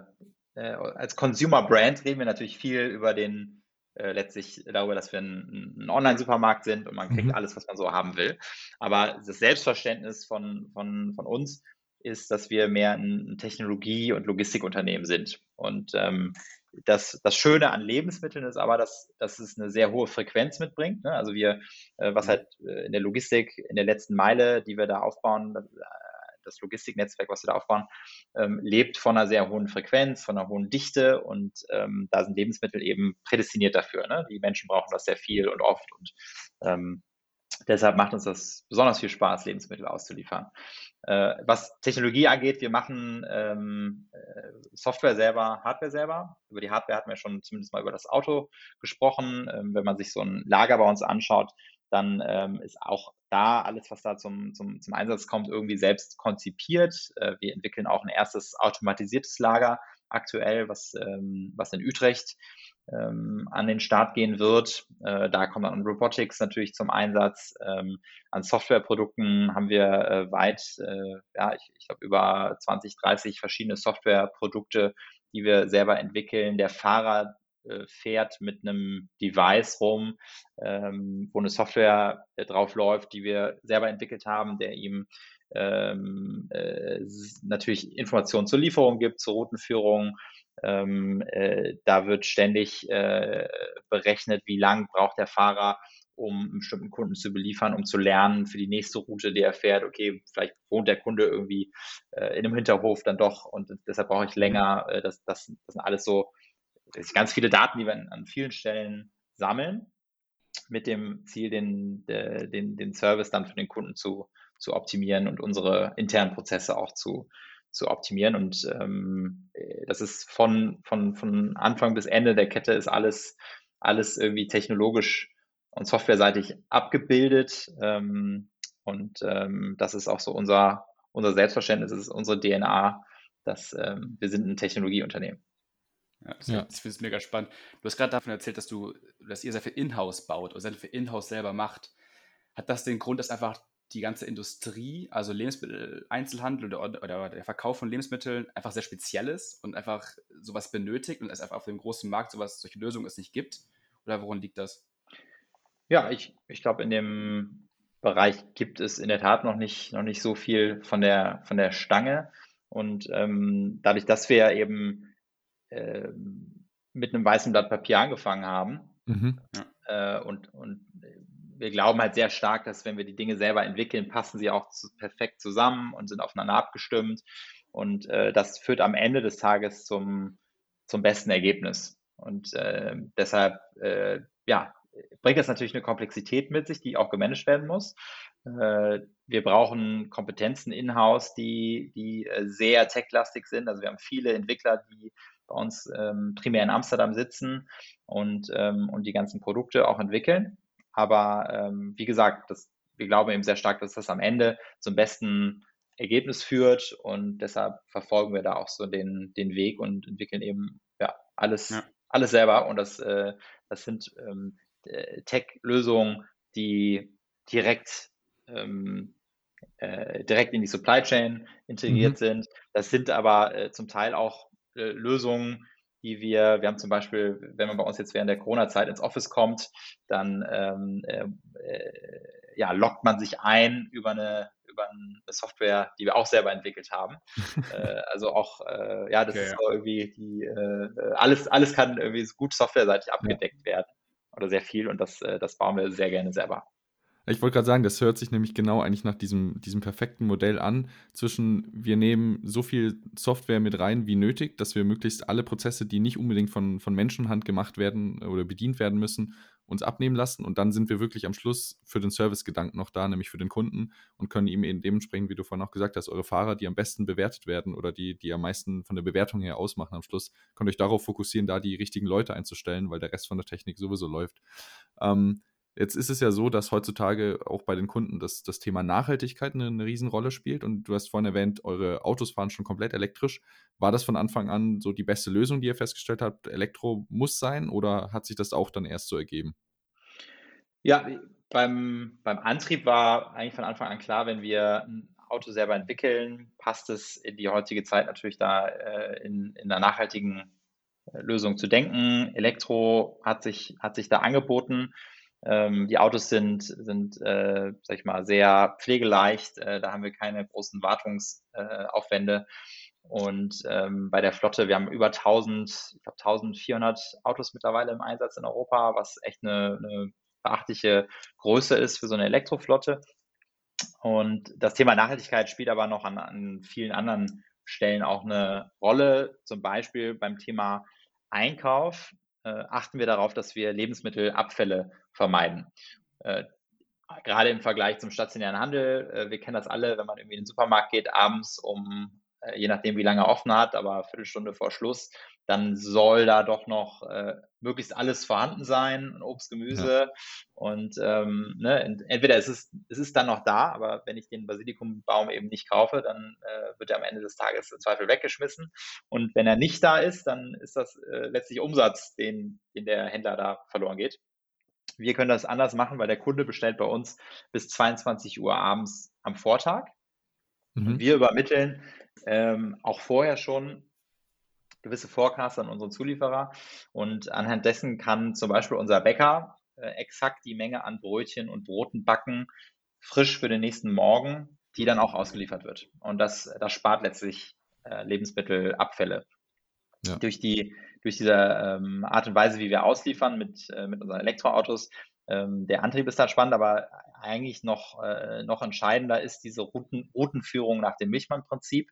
Speaker 3: äh, als Consumer Brand reden wir natürlich viel über den äh, letztlich darüber, dass wir ein, ein Online-Supermarkt sind und man kriegt mhm. alles, was man so haben will. Aber das Selbstverständnis von, von, von uns ist, dass wir mehr ein Technologie- und Logistikunternehmen sind. Und ähm, das, das Schöne an Lebensmitteln ist aber, dass, dass es eine sehr hohe Frequenz mitbringt. Ne? Also wir, äh, was mhm. halt äh, in der Logistik, in der letzten Meile, die wir da aufbauen, das, äh, das Logistiknetzwerk, was wir da aufbauen, ähm, lebt von einer sehr hohen Frequenz, von einer hohen Dichte und ähm, da sind Lebensmittel eben prädestiniert dafür. Ne? Die Menschen brauchen das sehr viel und oft und ähm, Deshalb macht uns das besonders viel Spaß, Lebensmittel auszuliefern. Äh, was Technologie angeht, wir machen ähm, äh, Software selber, Hardware selber. Über die Hardware hatten wir schon zumindest mal über das Auto gesprochen. Ähm, wenn man sich so ein Lager bei uns anschaut, dann ähm, ist auch da alles, was da zum, zum, zum Einsatz kommt, irgendwie selbst konzipiert. Äh, wir entwickeln auch ein erstes automatisiertes Lager aktuell, was, ähm, was in Utrecht ähm, an den Start gehen wird. Äh, da kommt dann Robotics natürlich zum Einsatz. Ähm, an Softwareprodukten haben wir äh, weit, äh, ja, ich, ich glaube über 20, 30 verschiedene Softwareprodukte, die wir selber entwickeln. Der Fahrer äh, fährt mit einem Device rum, ähm, wo eine Software äh, drauf läuft, die wir selber entwickelt haben, der ihm ähm, äh, natürlich Informationen zur Lieferung gibt, zur Routenführung, ähm, äh, da wird ständig äh, berechnet, wie lang braucht der Fahrer, um einen bestimmten Kunden zu beliefern, um zu lernen für die nächste Route, die er fährt. Okay, vielleicht wohnt der Kunde irgendwie äh, in einem Hinterhof dann doch und deshalb brauche ich länger. Äh, das, das, das sind alles so das ganz viele Daten, die wir an, an vielen Stellen sammeln, mit dem Ziel, den, den, den Service dann für den Kunden zu, zu optimieren und unsere internen Prozesse auch zu, zu optimieren. Und ähm, das ist von, von, von Anfang bis Ende der Kette ist alles, alles irgendwie technologisch und softwareseitig abgebildet. Ähm, und ähm, das ist auch so unser, unser Selbstverständnis, das ist unsere DNA, dass ähm, wir sind ein Technologieunternehmen.
Speaker 1: Ja, das, ja. das finde ich mega spannend. Du hast gerade davon erzählt, dass du, dass ihr sehr viel Inhouse baut oder sehr viel Inhouse selber macht. Hat das den Grund, dass einfach die ganze Industrie, also Lebensmittel-Einzelhandel oder, oder, der Verkauf von Lebensmitteln einfach sehr speziell ist und einfach sowas benötigt und es einfach auf dem großen Markt sowas, solche Lösungen es nicht gibt? Oder woran liegt das?
Speaker 3: Ja, ich, ich glaube, in dem Bereich gibt es in der Tat noch nicht, noch nicht so viel von der, von der Stange. Und ähm, dadurch, dass wir eben äh, mit einem weißen Blatt Papier angefangen haben mhm. äh, und, und wir glauben halt sehr stark, dass wenn wir die Dinge selber entwickeln, passen sie auch zu, perfekt zusammen und sind aufeinander abgestimmt. Und äh, das führt am Ende des Tages zum, zum besten Ergebnis. Und äh, deshalb, äh, ja, bringt das natürlich eine Komplexität mit sich, die auch gemanagt werden muss. Äh, wir brauchen Kompetenzen in-house, die, die äh, sehr techlastig sind. Also wir haben viele Entwickler, die bei uns ähm, primär in Amsterdam sitzen und, ähm, und die ganzen Produkte auch entwickeln. Aber ähm, wie gesagt, das, wir glauben eben sehr stark, dass das am Ende zum besten Ergebnis führt und deshalb verfolgen wir da auch so den, den Weg und entwickeln eben ja, alles, ja. alles selber. Und das, äh, das sind ähm, äh, Tech-Lösungen, die direkt ähm, äh, direkt in die Supply Chain integriert mhm. sind. Das sind aber äh, zum Teil auch äh, Lösungen, die wir, wir haben zum Beispiel, wenn man bei uns jetzt während der Corona-Zeit ins Office kommt, dann ähm, äh, äh, ja, lockt man sich ein über eine, über eine Software, die wir auch selber entwickelt haben. <laughs> äh, also auch, äh, ja, das okay, ist ja. irgendwie die, äh, alles, alles kann irgendwie gut softwareseitig abgedeckt ja. werden oder sehr viel und das, äh, das bauen wir sehr gerne selber.
Speaker 2: Ich wollte gerade sagen, das hört sich nämlich genau eigentlich nach diesem, diesem perfekten Modell an, zwischen wir nehmen so viel Software mit rein wie nötig, dass wir möglichst alle Prozesse, die nicht unbedingt von, von Menschenhand gemacht werden oder bedient werden müssen, uns abnehmen lassen und dann sind wir wirklich am Schluss für den Servicegedanken noch da, nämlich für den Kunden und können ihm eben dementsprechend, wie du vorhin auch gesagt hast, eure Fahrer, die am besten bewertet werden oder die, die am meisten von der Bewertung her ausmachen am Schluss, könnt euch darauf fokussieren, da die richtigen Leute einzustellen, weil der Rest von der Technik sowieso läuft. Ähm, Jetzt ist es ja so, dass heutzutage auch bei den Kunden das, das Thema Nachhaltigkeit eine, eine Riesenrolle spielt. Und du hast vorhin erwähnt, eure Autos fahren schon komplett elektrisch. War das von Anfang an so die beste Lösung, die ihr festgestellt habt? Elektro muss sein oder hat sich das auch dann erst so ergeben?
Speaker 3: Ja, beim, beim Antrieb war eigentlich von Anfang an klar, wenn wir ein Auto selber entwickeln, passt es in die heutige Zeit natürlich da äh, in, in einer nachhaltigen äh, Lösung zu denken. Elektro hat sich, hat sich da angeboten. Ähm, die Autos sind, sind äh, sag ich mal, sehr pflegeleicht. Äh, da haben wir keine großen Wartungsaufwände. Äh, und ähm, bei der Flotte, wir haben über 1000, ich glaube 1400 Autos mittlerweile im Einsatz in Europa, was echt eine, eine beachtliche Größe ist für so eine Elektroflotte. Und das Thema Nachhaltigkeit spielt aber noch an, an vielen anderen Stellen auch eine Rolle, zum Beispiel beim Thema Einkauf äh, achten wir darauf, dass wir Lebensmittelabfälle vermeiden. Äh, gerade im Vergleich zum stationären Handel, äh, wir kennen das alle, wenn man irgendwie in den Supermarkt geht, abends um, äh, je nachdem wie lange er offen hat, aber eine Viertelstunde vor Schluss, dann soll da doch noch äh, möglichst alles vorhanden sein, Obst, Gemüse. Ja. Und ähm, ne, entweder ist es, es ist dann noch da, aber wenn ich den Basilikumbaum eben nicht kaufe, dann äh, wird er am Ende des Tages im Zweifel weggeschmissen. Und wenn er nicht da ist, dann ist das äh, letztlich Umsatz, den, den der Händler da verloren geht. Wir können das anders machen, weil der Kunde bestellt bei uns bis 22 Uhr abends am Vortag. Mhm. wir übermitteln ähm, auch vorher schon gewisse Forecasts an unseren Zulieferer und anhand dessen kann zum Beispiel unser Bäcker äh, exakt die Menge an Brötchen und Broten backen, frisch für den nächsten Morgen, die dann auch ausgeliefert wird. Und das, das spart letztlich äh, Lebensmittelabfälle. Ja. Durch, die, durch diese ähm, Art und Weise, wie wir ausliefern mit, äh, mit unseren Elektroautos, ähm, der Antrieb ist da spannend, aber eigentlich noch, äh, noch entscheidender ist diese Routen, Routenführung nach dem Milchmann-Prinzip.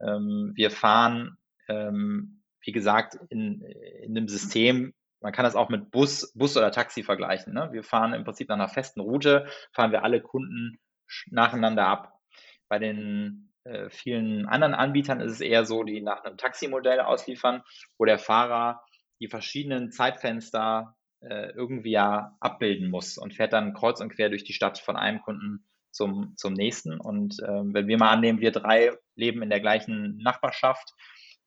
Speaker 3: Ähm, wir fahren ähm, wie gesagt, in, in einem System, man kann das auch mit Bus, Bus oder Taxi vergleichen. Ne? Wir fahren im Prinzip nach einer festen Route, fahren wir alle Kunden nacheinander ab. Bei den äh, vielen anderen Anbietern ist es eher so, die nach einem Taximodell ausliefern, wo der Fahrer die verschiedenen Zeitfenster äh, irgendwie ja abbilden muss und fährt dann kreuz und quer durch die Stadt von einem Kunden zum, zum nächsten. Und äh, wenn wir mal annehmen, wir drei leben in der gleichen Nachbarschaft,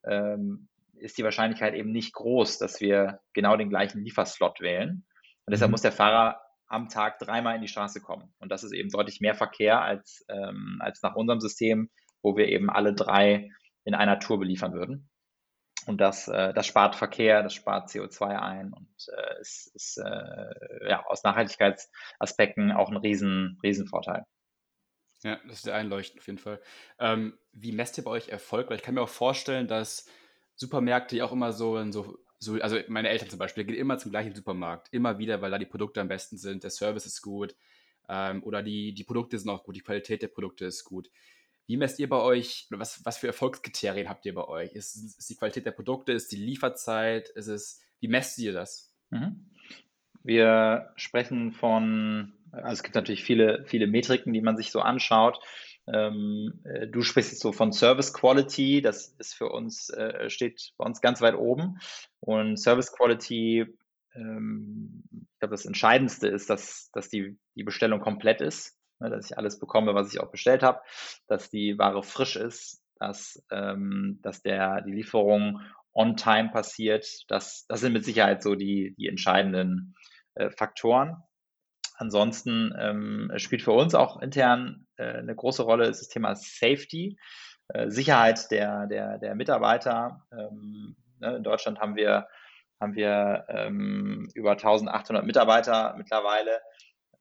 Speaker 3: ähm, ist die Wahrscheinlichkeit eben nicht groß, dass wir genau den gleichen Lieferslot wählen. Und deshalb mhm. muss der Fahrer am Tag dreimal in die Straße kommen. Und das ist eben deutlich mehr Verkehr als, ähm, als nach unserem System, wo wir eben alle drei in einer Tour beliefern würden. Und das, äh, das spart Verkehr, das spart CO2 ein und äh, ist, ist äh, ja, aus Nachhaltigkeitsaspekten auch ein riesen, Riesenvorteil.
Speaker 1: Ja, das ist sehr einleuchtend auf jeden Fall. Ähm, wie messt ihr bei euch Erfolg? Weil ich kann mir auch vorstellen, dass Supermärkte ja auch immer so, so so, also meine Eltern zum Beispiel, gehen immer zum gleichen Supermarkt. Immer wieder, weil da die Produkte am besten sind, der Service ist gut ähm, oder die, die Produkte sind auch gut, die Qualität der Produkte ist gut. Wie messt ihr bei euch, oder was, was für Erfolgskriterien habt ihr bei euch? Ist, ist die Qualität der Produkte, ist die Lieferzeit, ist es, wie messt ihr das? Mhm.
Speaker 3: Wir sprechen von, also es gibt natürlich viele, viele Metriken, die man sich so anschaut. Ähm, äh, du sprichst jetzt so von Service Quality, das ist für uns, äh, steht bei uns ganz weit oben. Und Service Quality, ähm, ich glaube, das Entscheidendste ist, dass, dass die, die Bestellung komplett ist, ne, dass ich alles bekomme, was ich auch bestellt habe, dass die Ware frisch ist, dass, ähm, dass der, die Lieferung on time passiert. Das, das sind mit Sicherheit so die, die entscheidenden äh, Faktoren. Ansonsten ähm, spielt für uns auch intern äh, eine große Rolle das Thema Safety, äh, Sicherheit der, der, der Mitarbeiter. Ähm, ne, in Deutschland haben wir, haben wir ähm, über 1800 Mitarbeiter mittlerweile.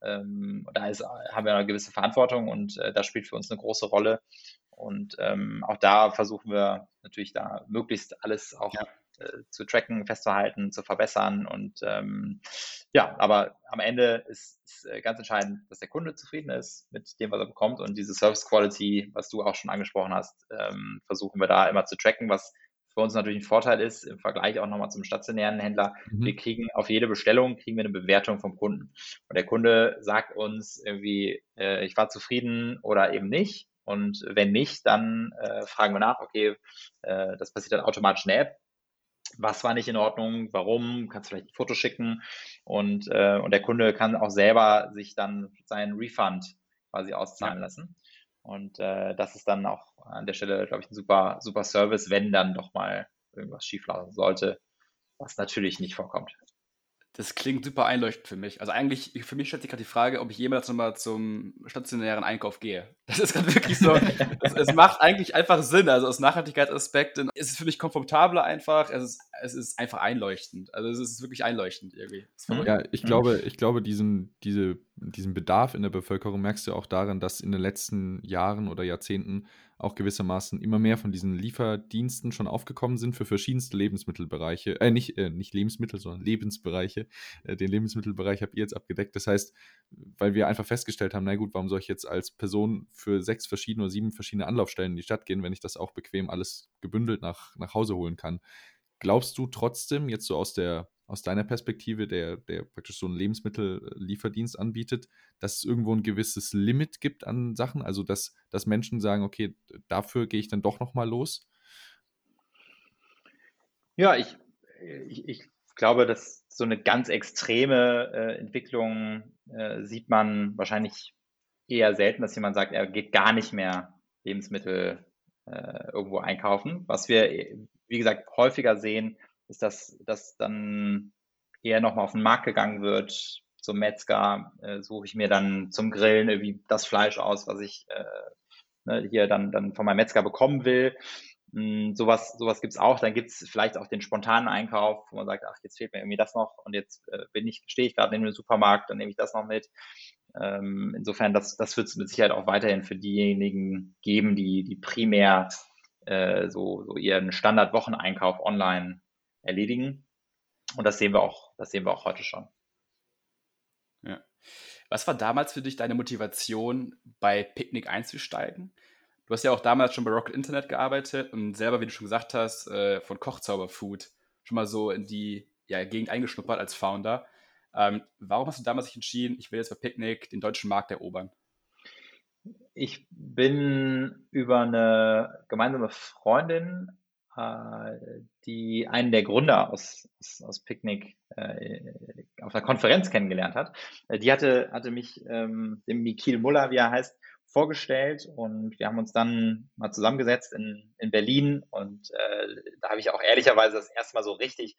Speaker 3: Ähm, da ist, haben wir eine gewisse Verantwortung und äh, das spielt für uns eine große Rolle. Und ähm, auch da versuchen wir natürlich da möglichst alles auch ja. äh, zu tracken, festzuhalten, zu verbessern. Und ähm, ja, aber am Ende ist, ist äh, ganz entscheidend, dass der Kunde zufrieden ist mit dem, was er bekommt. Und diese Service Quality, was du auch schon angesprochen hast, ähm, versuchen wir da immer zu tracken, was für uns natürlich ein Vorteil ist, im Vergleich auch nochmal zum stationären Händler. Mhm. Wir kriegen auf jede Bestellung kriegen wir eine Bewertung vom Kunden. Und der Kunde sagt uns irgendwie, äh, ich war zufrieden oder eben nicht. Und wenn nicht, dann äh, fragen wir nach, okay, äh, das passiert dann automatisch in der App. Was war nicht in Ordnung? Warum? Kannst du vielleicht ein Foto schicken? Und, äh, und der Kunde kann auch selber sich dann seinen Refund quasi auszahlen ja. lassen. Und äh, das ist dann auch an der Stelle, glaube ich, ein super, super Service, wenn dann doch mal irgendwas schieflaufen sollte, was natürlich nicht vorkommt.
Speaker 1: Das klingt super einleuchtend für mich. Also eigentlich, für mich stellt sich gerade die Frage, ob ich jemals nochmal zum stationären Einkauf gehe. <laughs> Das ist gerade wirklich so, es, es, macht eigentlich einfach Sinn. Also aus Nachhaltigkeitsaspekten ist es für mich komfortabler einfach. Es ist, es ist einfach einleuchtend. Also es ist wirklich einleuchtend irgendwie.
Speaker 2: Ja, ich glaube, ich glaube, diesen, diese, diesen Bedarf in der Bevölkerung merkst du auch daran, dass in den letzten Jahren oder Jahrzehnten auch gewissermaßen immer mehr von diesen Lieferdiensten schon aufgekommen sind für verschiedenste Lebensmittelbereiche, äh, nicht, äh, nicht Lebensmittel, sondern Lebensbereiche. Äh, den Lebensmittelbereich habt ihr jetzt abgedeckt. Das heißt, weil wir einfach festgestellt haben, na gut, warum soll ich jetzt als Person für sechs verschiedene oder sieben verschiedene Anlaufstellen in die Stadt gehen, wenn ich das auch bequem alles gebündelt nach, nach Hause holen kann? Glaubst du trotzdem, jetzt so aus der aus deiner Perspektive, der, der praktisch so einen Lebensmittellieferdienst anbietet, dass es irgendwo ein gewisses Limit gibt an Sachen? Also, dass, dass Menschen sagen, okay, dafür gehe ich dann doch nochmal los?
Speaker 3: Ja, ich, ich, ich, glaube, dass so eine ganz extreme äh, Entwicklung äh, sieht man wahrscheinlich eher selten, dass jemand sagt, er geht gar nicht mehr Lebensmittel äh, irgendwo einkaufen. Was wir, wie gesagt, häufiger sehen, ist, dass, dass dann eher nochmal auf den Markt gegangen wird. Zum Metzger äh, suche ich mir dann zum Grillen irgendwie das Fleisch aus, was ich äh, ne, hier dann, dann von meinem Metzger bekommen will. Hm, sowas sowas gibt es auch. Dann gibt es vielleicht auch den spontanen Einkauf, wo man sagt, ach, jetzt fehlt mir irgendwie das noch und jetzt äh, bin ich, stehe ich gerade in einem Supermarkt, dann nehme ich das noch mit. Ähm, insofern, das, das wird es mit Sicherheit auch weiterhin für diejenigen geben, die, die primär äh, so, so ihren Standard-Wocheneinkauf online erledigen. Und das sehen wir auch, das sehen wir auch heute schon.
Speaker 1: Ja. Was war damals für dich deine Motivation, bei Picknick einzusteigen? Du hast ja auch damals schon bei Rocket Internet gearbeitet und selber, wie du schon gesagt hast, äh, von Kochzauberfood schon mal so in die ja, Gegend eingeschnuppert als Founder. Ähm, warum hast du damals sich entschieden, ich will jetzt bei Picknick den deutschen Markt erobern?
Speaker 3: Ich bin über eine gemeinsame Freundin die einen der Gründer aus, aus, aus Picnic äh, auf einer Konferenz kennengelernt hat. Äh, die hatte, hatte mich, ähm, dem Mikil Muller, wie er heißt, vorgestellt und wir haben uns dann mal zusammengesetzt in, in Berlin und äh, da habe ich auch ehrlicherweise das erste Mal so richtig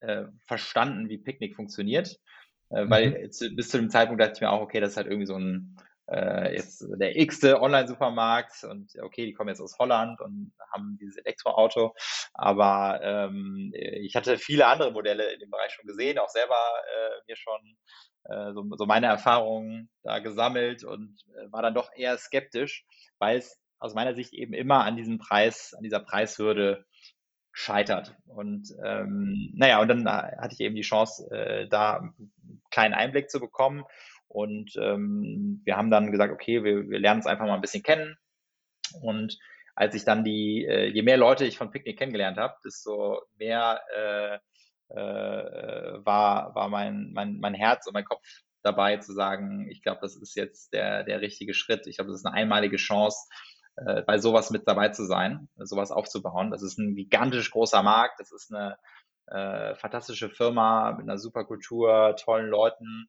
Speaker 3: äh, verstanden, wie Picknick funktioniert. Äh, mhm. Weil bis zu dem Zeitpunkt dachte ich mir auch, okay, das ist halt irgendwie so ein äh, jetzt der x-te Online-Supermarkt und okay, die kommen jetzt aus Holland und haben dieses Elektroauto, aber ähm, ich hatte viele andere Modelle in dem Bereich schon gesehen, auch selber äh, mir schon äh, so, so meine Erfahrungen da gesammelt und äh, war dann doch eher skeptisch, weil es aus meiner Sicht eben immer an diesem Preis, an dieser Preishürde scheitert. Und ähm, naja, und dann hatte ich eben die Chance, äh, da einen kleinen Einblick zu bekommen. Und ähm, wir haben dann gesagt, okay, wir, wir lernen uns einfach mal ein bisschen kennen. Und als ich dann die, äh, je mehr Leute ich von Picknick kennengelernt habe, desto mehr äh, äh, war, war mein, mein, mein Herz und mein Kopf dabei zu sagen, ich glaube, das ist jetzt der, der richtige Schritt. Ich glaube, das ist eine einmalige Chance, äh, bei sowas mit dabei zu sein, sowas aufzubauen. Das ist ein gigantisch großer Markt, das ist eine äh, fantastische Firma mit einer super Kultur, tollen Leuten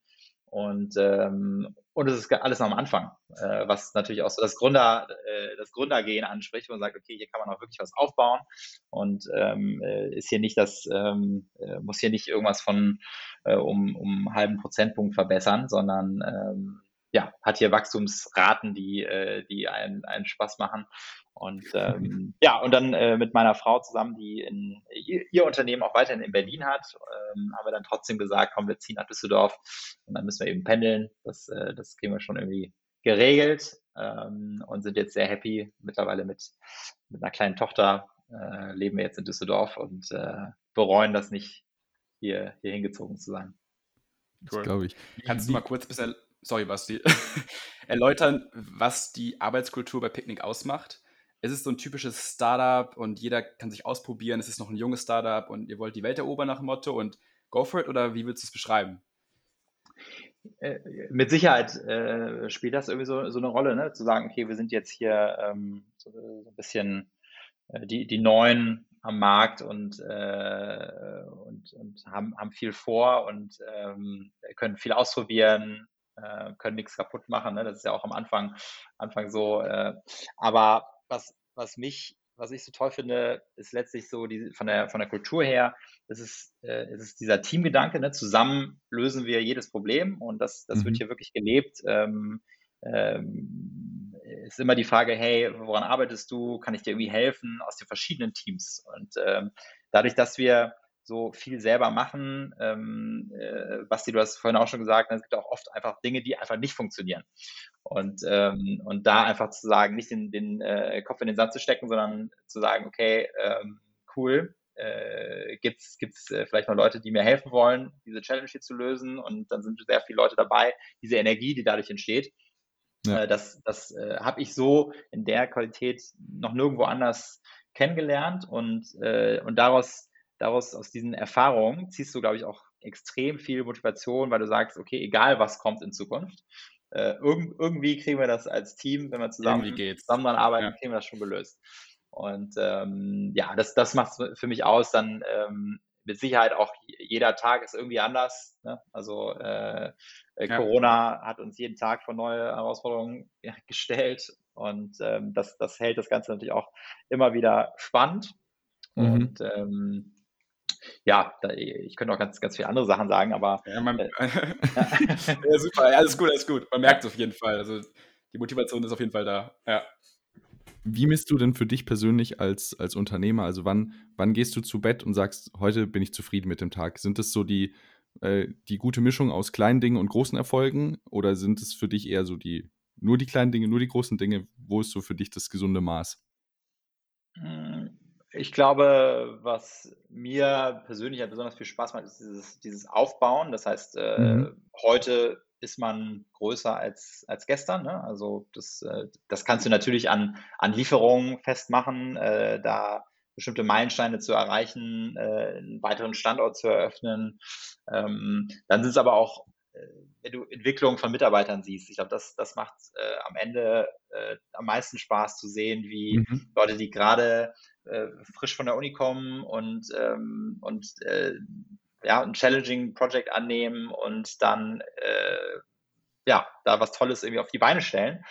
Speaker 3: und, ähm, und es ist alles noch am Anfang, äh, was natürlich auch so das Gründer, äh, das Gründergehen anspricht, man sagt, okay, hier kann man auch wirklich was aufbauen und ähm, äh, ist hier nicht das, ähm, äh, muss hier nicht irgendwas von äh, um, um einen halben Prozentpunkt verbessern, sondern ähm, ja, hat hier Wachstumsraten, die, äh, die einen, einen Spaß machen. Und ähm, ja, und dann äh, mit meiner Frau zusammen, die in, ihr, ihr Unternehmen auch weiterhin in Berlin hat, ähm, haben wir dann trotzdem gesagt, komm, wir ziehen nach Düsseldorf und dann müssen wir eben pendeln. Das, äh, das kriegen wir schon irgendwie geregelt ähm, und sind jetzt sehr happy. Mittlerweile mit, mit einer kleinen Tochter äh, leben wir jetzt in Düsseldorf und äh, bereuen das nicht, hier, hier hingezogen zu sein.
Speaker 1: Cool. glaube ich. Kannst du mal kurz bisschen sorry Basti, <laughs> erläutern, was die Arbeitskultur bei Picnic ausmacht. Es ist so ein typisches Startup und jeder kann sich ausprobieren. Es ist noch ein junges Startup und ihr wollt die Welt erobern nach dem Motto und go for it oder wie willst du es beschreiben?
Speaker 3: Äh, mit Sicherheit äh, spielt das irgendwie so, so eine Rolle, ne? zu sagen, okay, wir sind jetzt hier ähm, so, so, ein bisschen äh, die, die Neuen am Markt und, äh, und, und haben, haben viel vor und ähm, können viel ausprobieren, äh, können nichts kaputt machen. Ne? Das ist ja auch am Anfang, Anfang so. Äh, aber was, was mich, was ich so toll finde, ist letztlich so die, von, der, von der Kultur her, es ist, äh, es ist dieser Teamgedanke, ne? zusammen lösen wir jedes Problem und das, das mhm. wird hier wirklich gelebt. Ähm, ähm, ist immer die Frage, hey, woran arbeitest du? Kann ich dir irgendwie helfen aus den verschiedenen Teams? Und ähm, dadurch, dass wir so viel selber machen. Ähm, äh, Basti, du hast vorhin auch schon gesagt, es gibt auch oft einfach Dinge, die einfach nicht funktionieren. Und, ähm, und da einfach zu sagen, nicht den, den äh, Kopf in den Sand zu stecken, sondern zu sagen, okay, ähm, cool, äh, gibt es äh, vielleicht noch Leute, die mir helfen wollen, diese Challenge hier zu lösen. Und dann sind sehr viele Leute dabei, diese Energie, die dadurch entsteht. Ja. Äh, das das äh, habe ich so in der Qualität noch nirgendwo anders kennengelernt und, äh, und daraus daraus, aus diesen Erfahrungen, ziehst du, glaube ich, auch extrem viel Motivation, weil du sagst, okay, egal was kommt in Zukunft, äh, irg irgendwie kriegen wir das als Team, wenn wir zusammen, zusammen dran arbeiten, ja. kriegen wir das schon gelöst. Und ähm, ja, das, das macht es für mich aus. Dann ähm, mit Sicherheit auch jeder Tag ist irgendwie anders. Ne? Also äh, äh ja. Corona hat uns jeden Tag vor neue Herausforderungen ja, <laughs> gestellt und ähm, das, das hält das Ganze natürlich auch immer wieder spannend. Mhm. Und ähm, ja, da, ich könnte auch ganz, ganz viele andere Sachen sagen, aber. Ja, man, äh, <laughs>
Speaker 1: ja, super, ja, alles gut, alles gut. Man merkt es auf jeden Fall. Also die Motivation ist auf jeden Fall da. Ja.
Speaker 2: Wie misst du denn für dich persönlich als, als Unternehmer? Also wann, wann gehst du zu Bett und sagst, heute bin ich zufrieden mit dem Tag? Sind es so die, äh, die gute Mischung aus kleinen Dingen und großen Erfolgen? Oder sind es für dich eher so die, nur die kleinen Dinge, nur die großen Dinge? Wo ist so für dich das gesunde Maß?
Speaker 3: Hm, ich glaube, was mir persönlich halt besonders viel Spaß macht, ist dieses, dieses Aufbauen. Das heißt, äh, mhm. heute ist man größer als, als gestern. Ne? Also das, äh, das kannst du natürlich an, an Lieferungen festmachen, äh, da bestimmte Meilensteine zu erreichen, äh, einen weiteren Standort zu eröffnen. Ähm, dann sind es aber auch, äh, wenn du Entwicklung von Mitarbeitern siehst, ich glaube, das, das macht äh, am Ende äh, am meisten Spaß zu sehen, wie mhm. Leute, die gerade äh, frisch von der Uni kommen und, ähm, und äh, ja, ein challenging Project annehmen und dann äh, ja, da was Tolles irgendwie auf die Beine stellen,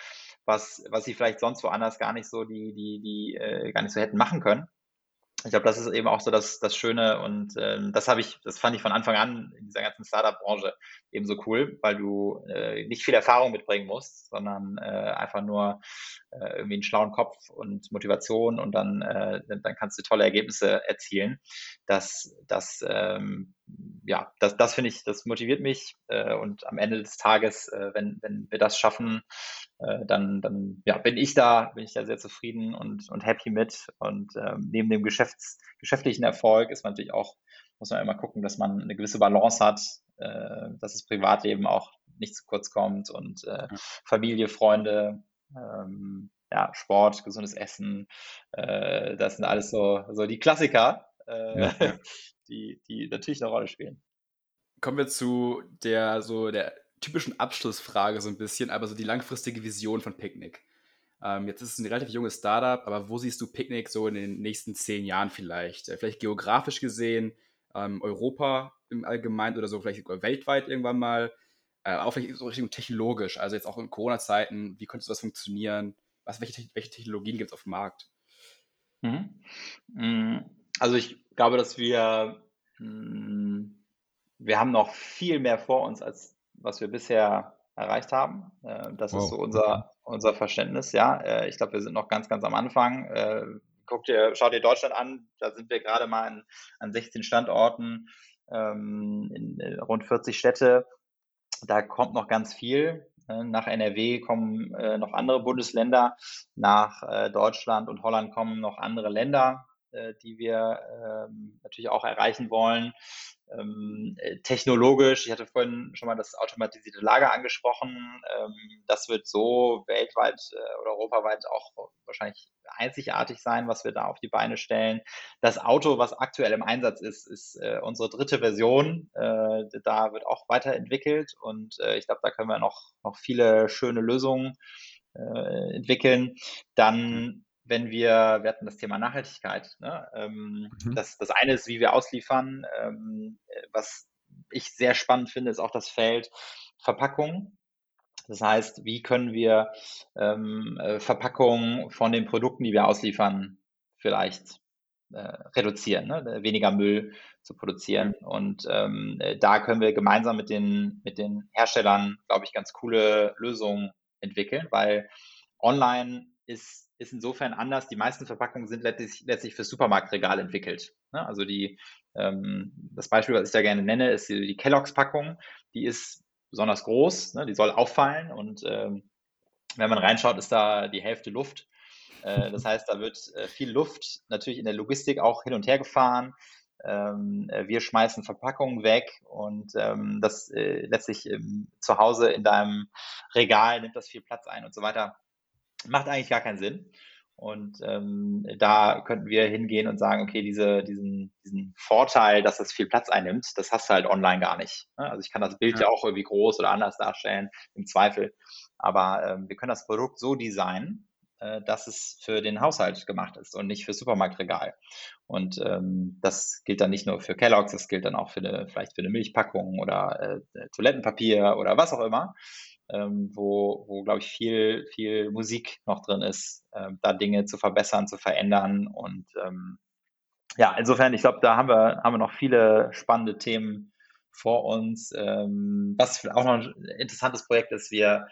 Speaker 3: was, was sie vielleicht sonst woanders gar nicht so die, die, die äh, gar nicht so hätten machen können ich glaube, das ist eben auch so das, das Schöne und ähm, das habe ich, das fand ich von Anfang an in dieser ganzen Startup-Branche eben so cool, weil du äh, nicht viel Erfahrung mitbringen musst, sondern äh, einfach nur äh, irgendwie einen schlauen Kopf und Motivation und dann, äh, dann kannst du tolle Ergebnisse erzielen. Das, das ähm, ja, das, das finde ich, das motiviert mich. Äh, und am Ende des Tages, äh, wenn, wenn wir das schaffen, äh, dann, dann ja, bin ich da, bin ich da sehr zufrieden und, und happy mit. Und ähm, neben dem Geschäfts-, geschäftlichen Erfolg ist man natürlich auch, muss man immer gucken, dass man eine gewisse Balance hat, äh, dass das Privatleben auch nicht zu kurz kommt und äh, Familie, Freunde, ähm, ja, Sport, gesundes Essen, äh, das sind alles so, so die Klassiker, äh, ja. <laughs> Die, die natürlich eine Rolle spielen.
Speaker 1: Kommen wir zu der so der typischen Abschlussfrage so ein bisschen, aber so die langfristige Vision von Picnic. Ähm, jetzt ist es ein relativ junges Startup, aber wo siehst du Picnic so in den nächsten zehn Jahren vielleicht? Äh, vielleicht geografisch gesehen, ähm, Europa im Allgemeinen oder so, vielleicht weltweit irgendwann mal, äh, auch vielleicht so Richtung technologisch, also jetzt auch in Corona-Zeiten, wie könnte das funktionieren? Was, welche, welche Technologien gibt es auf dem Markt?
Speaker 3: Mhm. Mm, also ich glaube, dass wir, mm, wir haben noch viel mehr vor uns, als was wir bisher erreicht haben. Äh, das wow. ist so unser, unser Verständnis, ja. Äh, ich glaube, wir sind noch ganz, ganz am Anfang. Äh, guckt ihr, schaut ihr Deutschland an, da sind wir gerade mal an, an 16 Standorten, ähm, in rund 40 Städte. Da kommt noch ganz viel. Nach NRW kommen noch andere Bundesländer, nach Deutschland und Holland kommen noch andere Länder. Äh, die wir ähm, natürlich auch erreichen wollen. Ähm, äh, technologisch, ich hatte vorhin schon mal das automatisierte Lager angesprochen, ähm, das wird so weltweit äh, oder europaweit auch wahrscheinlich einzigartig sein, was wir da auf die Beine stellen. Das Auto, was aktuell im Einsatz ist, ist äh, unsere dritte Version. Äh, da wird auch weiterentwickelt und äh, ich glaube, da können wir noch, noch viele schöne Lösungen entwickeln. Dann wenn wir, wir hatten das Thema Nachhaltigkeit. Ne? Ähm, mhm. das, das eine ist, wie wir ausliefern. Ähm, was ich sehr spannend finde, ist auch das Feld Verpackung. Das heißt, wie können wir ähm, äh, Verpackungen von den Produkten, die wir ausliefern, vielleicht äh, reduzieren, ne? weniger Müll zu produzieren. Und ähm, äh, da können wir gemeinsam mit den, mit den Herstellern, glaube ich, ganz coole Lösungen entwickeln, weil online ist ist insofern anders. Die meisten Verpackungen sind letztlich, letztlich fürs Supermarktregal entwickelt. Ne? Also die, ähm, das Beispiel, was ich da gerne nenne, ist die, die Kelloggs-Packung. Die ist besonders groß, ne? die soll auffallen und ähm, wenn man reinschaut, ist da die Hälfte Luft. Äh, das heißt, da wird äh, viel Luft natürlich in der Logistik auch hin und her gefahren. Ähm, äh, wir schmeißen Verpackungen weg und ähm, das äh, letztlich zu Hause in deinem Regal nimmt das viel Platz ein und so weiter macht eigentlich gar keinen Sinn. Und ähm, da könnten wir hingehen und sagen, okay, diese, diesen, diesen Vorteil, dass es viel Platz einnimmt, das hast du halt online gar nicht. Ne? Also ich kann das Bild ja. ja auch irgendwie groß oder anders darstellen, im Zweifel. Aber ähm, wir können das Produkt so designen, äh, dass es für den Haushalt gemacht ist und nicht für Supermarktregal. Und ähm, das gilt dann nicht nur für Kellogg's, das gilt dann auch für eine, vielleicht für eine Milchpackung oder äh, Toilettenpapier oder was auch immer ähm, wo, wo glaube ich, viel, viel Musik noch drin ist, ähm, da Dinge zu verbessern, zu verändern. Und ähm, ja, insofern, ich glaube, da haben wir, haben wir noch viele spannende Themen vor uns. Ähm, was auch noch ein interessantes Projekt ist, wir,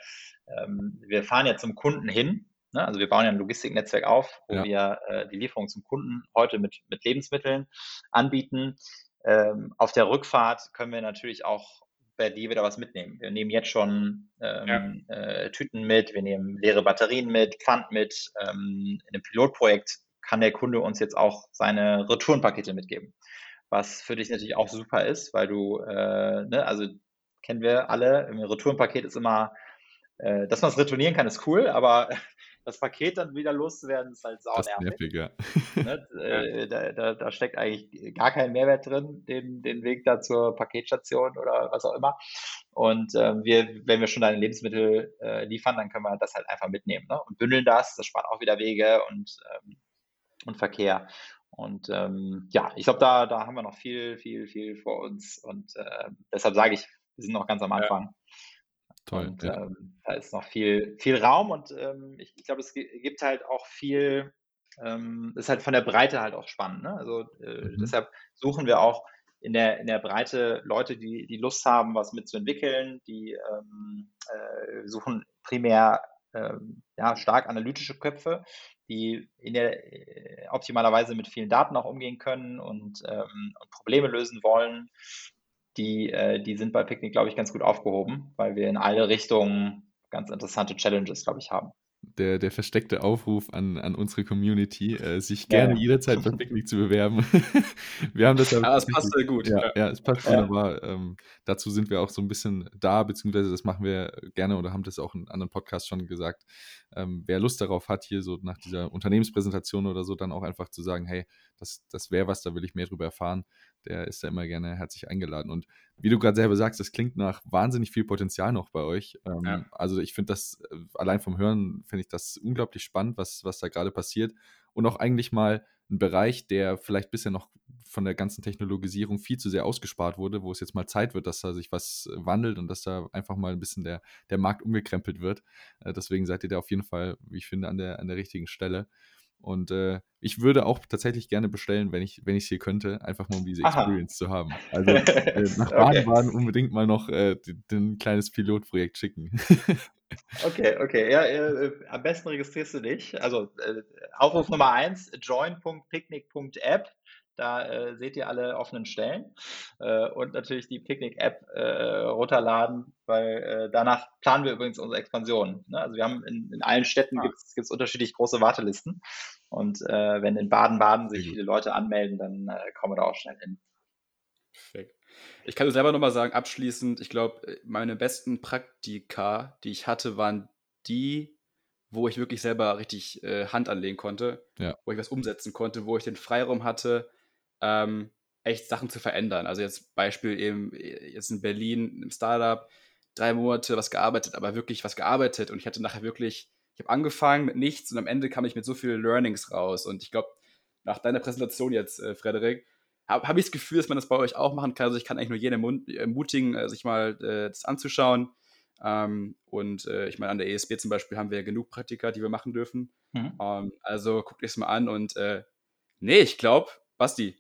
Speaker 3: ähm, wir fahren ja zum Kunden hin. Ne? Also wir bauen ja ein Logistiknetzwerk auf, wo ja. wir äh, die Lieferung zum Kunden heute mit, mit Lebensmitteln anbieten. Ähm, auf der Rückfahrt können wir natürlich auch bei dir wieder was mitnehmen. Wir nehmen jetzt schon ähm, ja. äh, Tüten mit, wir nehmen leere Batterien mit, Pfand mit. Ähm, in einem Pilotprojekt kann der Kunde uns jetzt auch seine Retourenpakete mitgeben. Was für dich natürlich auch super ist, weil du, äh, ne, also kennen wir alle, ein Retourenpaket ist immer, äh, dass man es retournieren kann, ist cool, aber das Paket dann wieder loszuwerden, ist halt saunervig. Ja. Ne? <laughs> Äh, da, da, da, steckt eigentlich gar kein Mehrwert drin, den, den Weg da zur Paketstation oder was auch immer. Und ähm, wir, wenn wir schon deine Lebensmittel äh, liefern, dann können wir das halt einfach mitnehmen ne? und bündeln das. Das spart auch wieder Wege und, ähm, und Verkehr. Und ähm, ja, ich glaube, da, da haben wir noch viel, viel, viel vor uns. Und äh, deshalb sage ich, wir sind noch ganz am Anfang. Ja. Toll. Und, ja. ähm, da ist noch viel, viel Raum und ähm, ich, ich glaube, es gibt halt auch viel, ähm, ist halt von der Breite halt auch spannend. Ne? Also äh, mhm. deshalb suchen wir auch in der, in der Breite Leute, die, die Lust haben, was mitzuentwickeln, die ähm, äh, suchen primär ähm, ja, stark analytische Köpfe, die in der, äh, optimalerweise mit vielen Daten auch umgehen können und, ähm, und Probleme lösen wollen, die, äh, die sind bei Picnic, glaube ich, ganz gut aufgehoben, weil wir in alle Richtungen ganz interessante Challenges, glaube ich, haben
Speaker 2: der, der versteckte Aufruf an, an unsere Community, äh, sich gerne ja. jederzeit bei Picknick zu bewerben. <laughs> wir haben das
Speaker 1: ja. es passt sehr gut.
Speaker 2: Ja, ja es passt ja. wunderbar. Ähm, dazu sind wir auch so ein bisschen da, beziehungsweise das machen wir gerne oder haben das auch in anderen Podcasts schon gesagt. Ähm, wer Lust darauf hat, hier so nach dieser Unternehmenspräsentation oder so, dann auch einfach zu sagen, hey, das, das wäre was, da will ich mehr drüber erfahren, der ist da immer gerne herzlich eingeladen. Und wie du gerade selber sagst, das klingt nach wahnsinnig viel Potenzial noch bei euch. Ähm, ja. Also ich finde das, äh, allein vom Hören finde ich das unglaublich spannend, was, was da gerade passiert. Und auch eigentlich mal ein Bereich, der vielleicht bisher noch von der ganzen Technologisierung viel zu sehr ausgespart wurde, wo es jetzt mal Zeit wird, dass da sich was wandelt und dass da einfach mal ein bisschen der, der Markt umgekrempelt wird. Äh, deswegen seid ihr da auf jeden Fall, wie ich finde, an der, an der richtigen Stelle. Und äh, ich würde auch tatsächlich gerne bestellen, wenn ich wenn es hier könnte, einfach mal um diese Aha. Experience zu haben. Also äh, <laughs> nach Baden-Baden okay. unbedingt mal noch äh, ein kleines Pilotprojekt schicken. <laughs>
Speaker 3: okay, okay. Ja, äh, am besten registrierst du dich. Also äh, Aufruf Nummer eins: join.picnic.app. Da äh, seht ihr alle offenen Stellen äh, und natürlich die Picnic-App äh, runterladen, weil äh, danach planen wir übrigens unsere Expansion. Ne? Also wir haben in, in allen Städten ah. gibt es unterschiedlich große Wartelisten und äh, wenn in Baden-Baden sich mhm. viele Leute anmelden, dann äh, kommen wir da auch schnell hin.
Speaker 1: Perfekt. Ich kann selber nochmal sagen, abschließend, ich glaube, meine besten Praktika, die ich hatte, waren die, wo ich wirklich selber richtig äh, Hand anlegen konnte, ja. wo ich was umsetzen konnte, wo ich den Freiraum hatte, ähm, echt Sachen zu verändern. Also jetzt Beispiel eben jetzt in Berlin im Startup, drei Monate was gearbeitet, aber wirklich was gearbeitet und ich hatte nachher wirklich, ich habe angefangen mit nichts und am Ende kam ich mit so vielen Learnings raus und ich glaube, nach deiner Präsentation jetzt, äh, Frederik, habe hab ich das Gefühl, dass man das bei euch auch machen kann. Also ich kann eigentlich nur jeden ermutigen, äh, sich mal äh, das anzuschauen. Ähm, und äh, ich meine, an der ESB zum Beispiel haben wir ja genug Praktika, die wir machen dürfen. Mhm. Ähm, also guckt es mal an und äh, nee, ich glaube, Basti,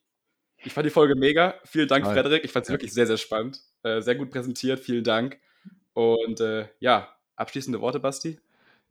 Speaker 1: ich fand die Folge mega. Vielen Dank, Hi. Frederik. Ich fand es ja. wirklich sehr, sehr spannend. Äh, sehr gut präsentiert. Vielen Dank. Und äh, ja, abschließende Worte, Basti.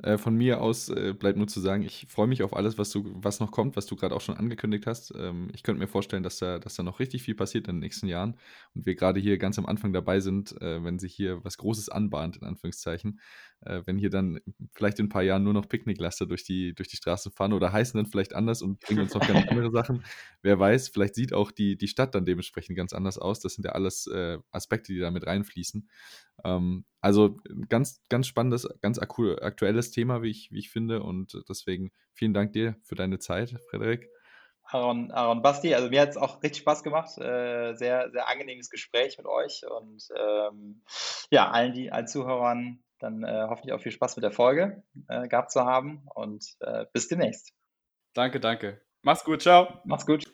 Speaker 2: Äh, von mir aus äh, bleibt nur zu sagen, ich freue mich auf alles, was, du, was noch kommt, was du gerade auch schon angekündigt hast. Ähm, ich könnte mir vorstellen, dass da, dass da noch richtig viel passiert in den nächsten Jahren und wir gerade hier ganz am Anfang dabei sind, äh, wenn sich hier was Großes anbahnt, in Anführungszeichen. Äh, wenn hier dann vielleicht in ein paar Jahren nur noch Picknicklaster durch die, durch die Straße fahren oder heißen dann vielleicht anders und bringen uns noch ganz <laughs> andere Sachen. Wer weiß, vielleicht sieht auch die, die Stadt dann dementsprechend ganz anders aus. Das sind ja alles äh, Aspekte, die da mit reinfließen. Ähm, also ganz, ganz spannendes, ganz aktuelles Thema, wie ich, wie ich finde. Und deswegen vielen Dank dir für deine Zeit, Frederik.
Speaker 3: Aaron, Aaron Basti, also mir hat es auch richtig Spaß gemacht. Äh, sehr, sehr angenehmes Gespräch mit euch und ähm, ja, allen, die, allen Zuhörern dann äh, hoffentlich auch viel Spaß mit der Folge äh, gehabt zu haben und äh, bis demnächst.
Speaker 1: Danke, danke. Mach's gut, ciao.
Speaker 3: Mach's gut.